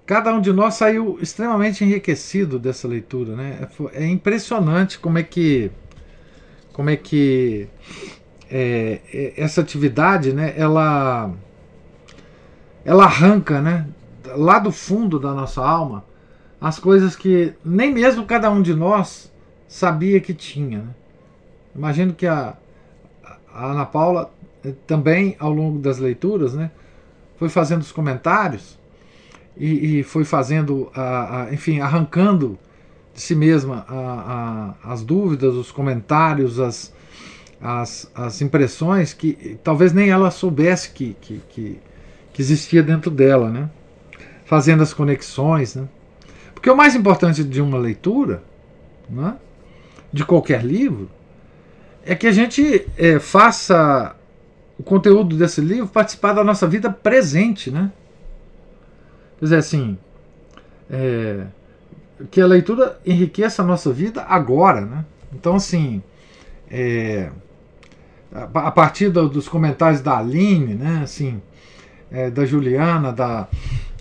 cada um de nós saiu extremamente enriquecido dessa leitura, né? É, é impressionante como é que como é que é, é, essa atividade, né? Ela ela arranca, né? Lá do fundo da nossa alma as coisas que nem mesmo cada um de nós sabia que tinha. Né? Imagino que a, a Ana Paula eh, também ao longo das leituras, né? Foi fazendo os comentários e, e foi fazendo, a, a, enfim, arrancando de si mesma a, as dúvidas, os comentários, as, as, as impressões que talvez nem ela soubesse que, que, que, que existia dentro dela, né? fazendo as conexões. Né? Porque o mais importante de uma leitura, né? de qualquer livro, é que a gente é, faça o conteúdo desse livro participar da nossa vida presente, né? Quer dizer, assim, é, que a leitura enriqueça a nossa vida agora, né? Então, assim, é, a, partir do, dos comentários da Aline, né? Assim, é, da Juliana, da,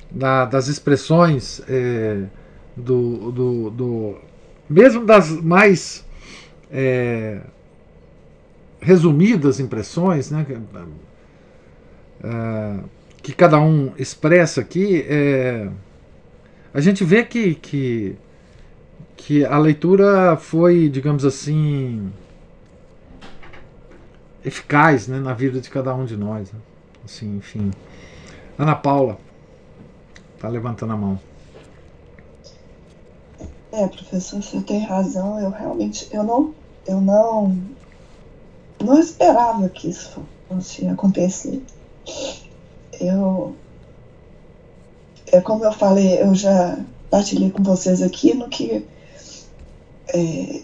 da das expressões é, do, do, do, mesmo das mais é, resumidas impressões, né? Que cada um expressa aqui, é, a gente vê que, que, que a leitura foi, digamos assim, eficaz né, na vida de cada um de nós. Né? Assim, enfim. Ana Paula está levantando a mão. É, professor, você tem razão. Eu realmente, eu não, eu não, não esperava que isso fosse acontecer eu é como eu falei, eu já partilhei com vocês aqui no que é,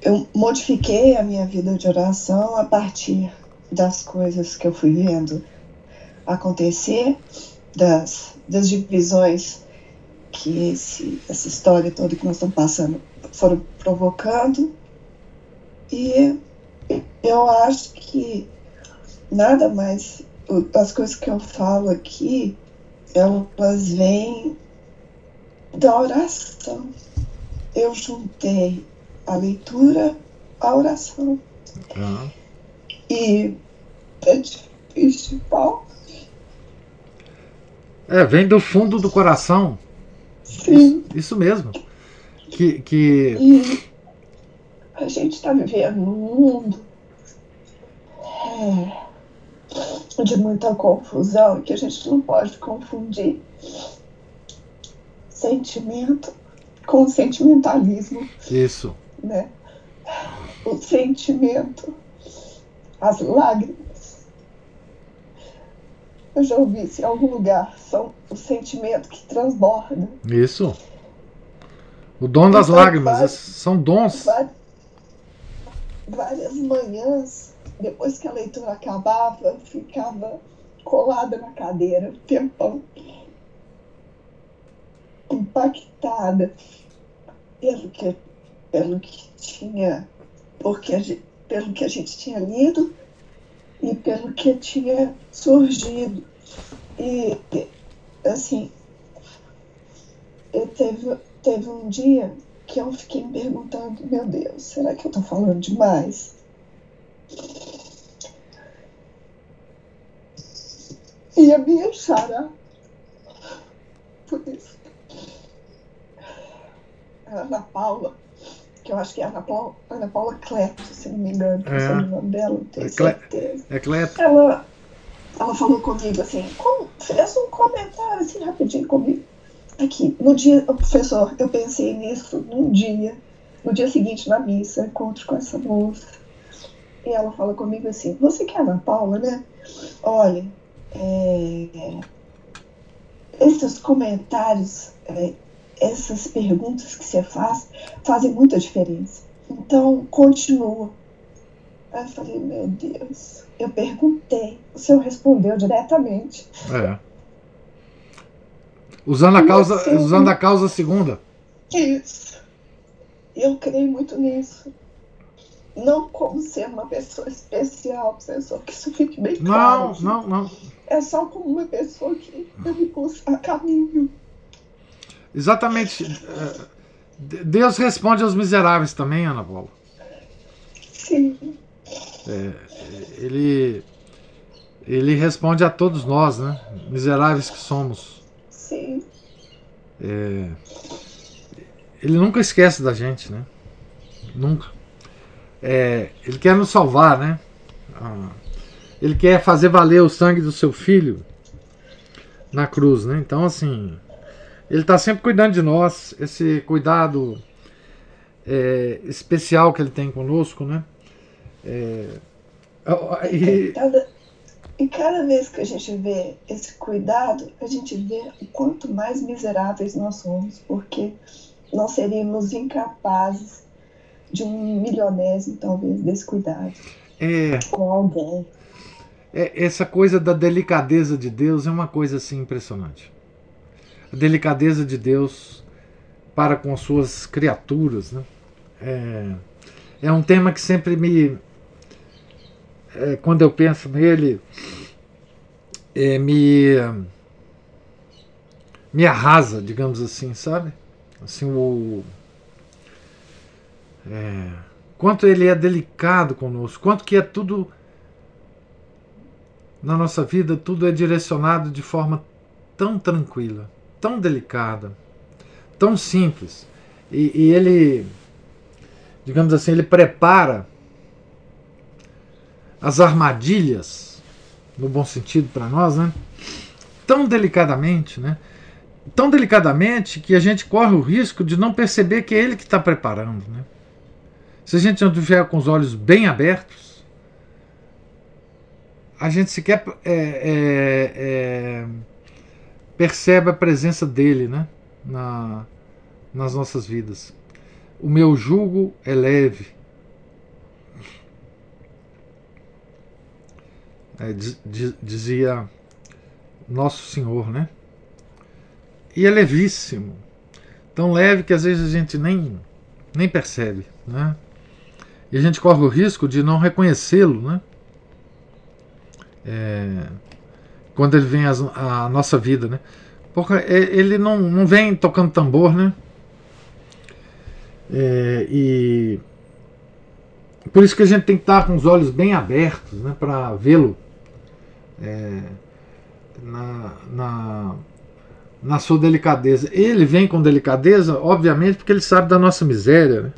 eu modifiquei a minha vida de oração a partir das coisas que eu fui vendo acontecer, das, das divisões que esse, essa história toda que nós estamos passando foram provocando. E eu acho que nada mais as coisas que eu falo aqui, elas vêm da oração. Eu juntei a leitura à oração. Uhum. E é difícil, Paulo. É, vem do fundo do coração. Sim. Isso, isso mesmo. Que, que... E a gente está vivendo num mundo. É, de muita confusão que a gente não pode confundir sentimento com sentimentalismo. Isso. Né? o sentimento, as lágrimas. Eu já ouvi isso em algum lugar. São o sentimento que transborda. Isso. O dom das então, lágrimas. Várias, são dons. Várias manhãs, depois que a leitura acabava, ficava colada na cadeira, um tempão. Impactada pelo que, pelo que tinha, porque gente, pelo que a gente tinha lido e pelo que tinha surgido. E, assim, eu teve, teve um dia que eu fiquei me perguntando, meu Deus, será que eu estou falando demais? E a minha chara, por isso, a Ana Paula, que eu acho que é Ana Paula, Ana Paula Cleto, se não me engano, é o nome dela, não tenho é certeza. É Cleto. Ela, ela falou comigo assim, como, fez um comentário assim rapidinho comigo. Aqui, no dia, professor, eu pensei nisso num dia, no dia seguinte na missa, encontro com essa moça. E ela fala comigo assim, você que é Ana Paula, né? Olha, é, esses comentários, é, essas perguntas que você faz, fazem muita diferença. Então, continua. Aí eu falei, meu Deus, eu perguntei, o senhor respondeu diretamente. É. Usando a causa, assim, usando a causa segunda. Isso. Eu creio muito nisso. Não como ser uma pessoa especial, professor, que isso fique bem claro. Não, não, não. É só como uma pessoa que eu me pus a caminho. Exatamente. É, Deus responde aos miseráveis também, Ana Paula. Sim. É, ele, ele responde a todos nós, né? Miseráveis que somos. Sim. É, ele nunca esquece da gente, né? Nunca. É, ele quer nos salvar, né? Ah, ele quer fazer valer o sangue do seu filho na cruz, né? Então, assim, ele está sempre cuidando de nós. Esse cuidado é, especial que ele tem conosco, né? É, e... Cada, e cada vez que a gente vê esse cuidado, a gente vê o quanto mais miseráveis nós somos, porque nós seríamos incapazes de um milionésimo, talvez, desse cuidado é, com alguém. É, essa coisa da delicadeza de Deus é uma coisa assim impressionante. A delicadeza de Deus para com suas criaturas, né? É, é um tema que sempre me é, quando eu penso nele, é, me, me arrasa, digamos assim, sabe? Assim, o. É, quanto ele é delicado conosco, quanto que é tudo na nossa vida, tudo é direcionado de forma tão tranquila, tão delicada, tão simples. E, e ele, digamos assim, ele prepara as armadilhas, no bom sentido para nós, né? Tão delicadamente, né? Tão delicadamente que a gente corre o risco de não perceber que é ele que está preparando, né? Se a gente não tiver com os olhos bem abertos, a gente sequer é, é, é, percebe a presença dele, né? Na, nas nossas vidas. O meu jugo é leve é, dizia Nosso Senhor, né? E é levíssimo, tão leve que às vezes a gente nem, nem percebe, né? E a gente corre o risco de não reconhecê-lo, né? É, quando ele vem à nossa vida, né? Porque ele não, não vem tocando tambor, né? É, e por isso que a gente tem que estar com os olhos bem abertos, né? Para vê-lo é, na, na, na sua delicadeza. Ele vem com delicadeza, obviamente, porque ele sabe da nossa miséria. Né?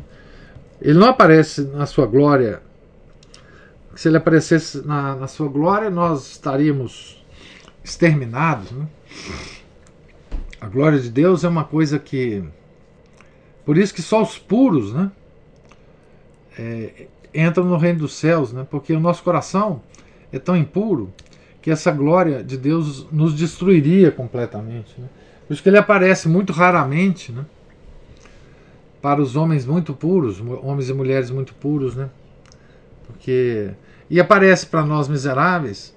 Ele não aparece na sua glória. Se ele aparecesse na, na sua glória, nós estaríamos exterminados. Né? A glória de Deus é uma coisa que. Por isso que só os puros, né? É, entram no reino dos céus, né? porque o nosso coração é tão impuro que essa glória de Deus nos destruiria completamente. Né? Por isso que ele aparece muito raramente né? Para os homens muito puros, homens e mulheres muito puros, né? porque e aparece para nós miseráveis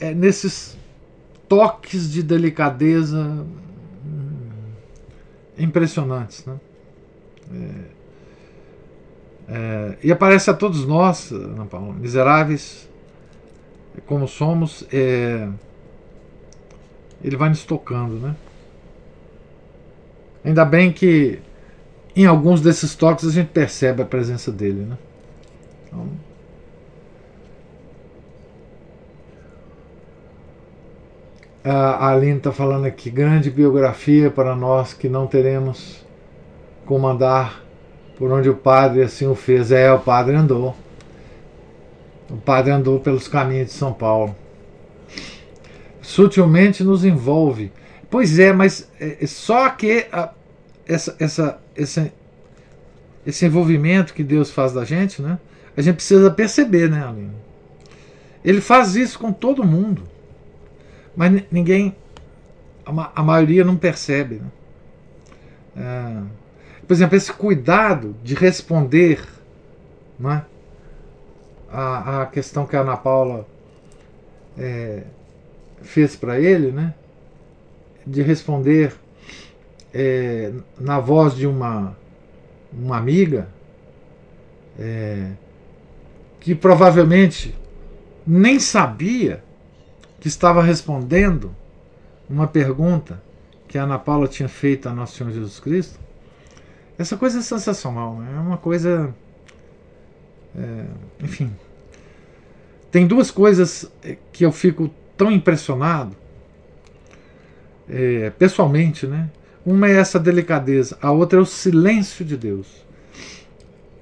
é, nesses toques de delicadeza hum, impressionantes. Né? É, é, e aparece a todos nós, miseráveis como somos, é, ele vai nos tocando, né? Ainda bem que em alguns desses toques a gente percebe a presença dele, né? Então, a Aline está falando aqui, grande biografia para nós que não teremos como andar por onde o padre assim o fez. É, o padre andou. O padre andou pelos caminhos de São Paulo. Sutilmente nos envolve. Pois é, mas é, é só que a, essa, essa, esse, esse envolvimento que Deus faz da gente, né? A gente precisa perceber, né, Aline? Ele faz isso com todo mundo. Mas ninguém, a, a maioria não percebe. Né? É, por exemplo, esse cuidado de responder né, a, a questão que a Ana Paula é, fez para ele, né, de responder é, na voz de uma, uma amiga é, que provavelmente nem sabia que estava respondendo uma pergunta que a Ana Paula tinha feito a Nosso Senhor Jesus Cristo. Essa coisa é sensacional, né? é uma coisa. É, enfim. Tem duas coisas que eu fico tão impressionado, é, pessoalmente, né? Uma é essa delicadeza, a outra é o silêncio de Deus.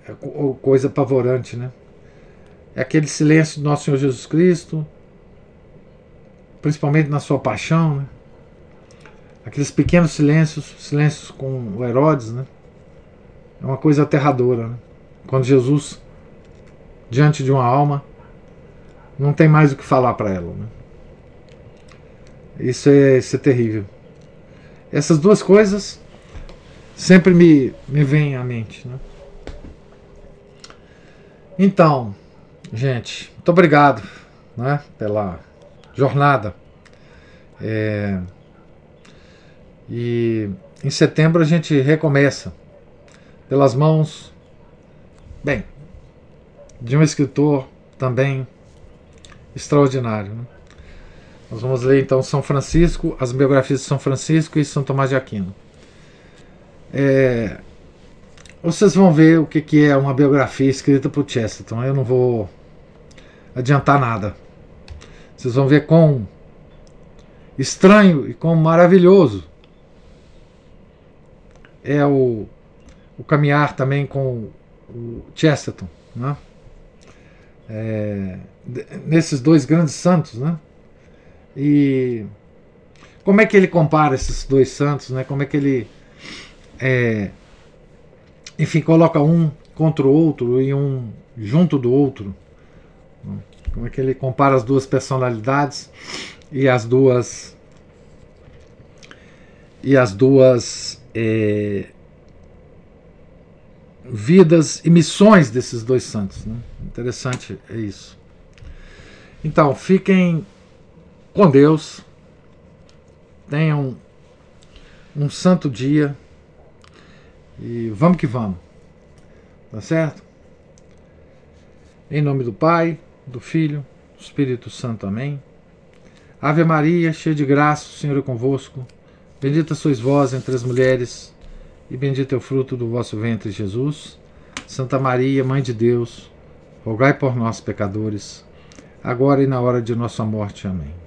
É coisa apavorante, né? É aquele silêncio do nosso Senhor Jesus Cristo, principalmente na sua paixão, né? Aqueles pequenos silêncios, silêncios com o Herodes, né? É uma coisa aterradora. Né? Quando Jesus, diante de uma alma, não tem mais o que falar para ela. Né? Isso, é, isso é terrível. Essas duas coisas sempre me, me vêm à mente. Né? Então, gente, muito obrigado né, pela jornada. É, e em setembro a gente recomeça pelas mãos, bem, de um escritor também extraordinário. Né? Nós vamos ler então São Francisco, as biografias de São Francisco e São Tomás de Aquino. É, vocês vão ver o que, que é uma biografia escrita por Chesterton. Eu não vou adiantar nada. Vocês vão ver quão estranho e quão maravilhoso é o o caminhar também com o Chesterton, né? É, nesses dois grandes santos, né? E como é que ele compara esses dois santos, né? Como é que ele, é, enfim, coloca um contra o outro e um junto do outro? Como é que ele compara as duas personalidades e as duas e as duas é, vidas e missões desses dois santos. Né? Interessante é isso. Então, fiquem com Deus. Tenham um santo dia. E vamos que vamos. Tá certo? Em nome do Pai, do Filho, do Espírito Santo. Amém. Ave Maria, cheia de graça, o Senhor é convosco. Bendita sois vós entre as mulheres e bendito é o fruto do vosso ventre, Jesus. Santa Maria, Mãe de Deus, rogai por nós, pecadores, agora e na hora de nossa morte. Amém.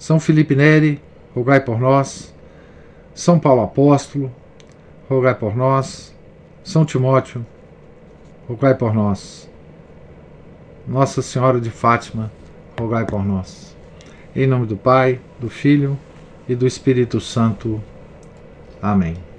São Felipe Neri, rogai por nós. São Paulo Apóstolo, rogai por nós. São Timóteo, rogai por nós. Nossa Senhora de Fátima, rogai por nós. Em nome do Pai, do Filho e do Espírito Santo. Amém.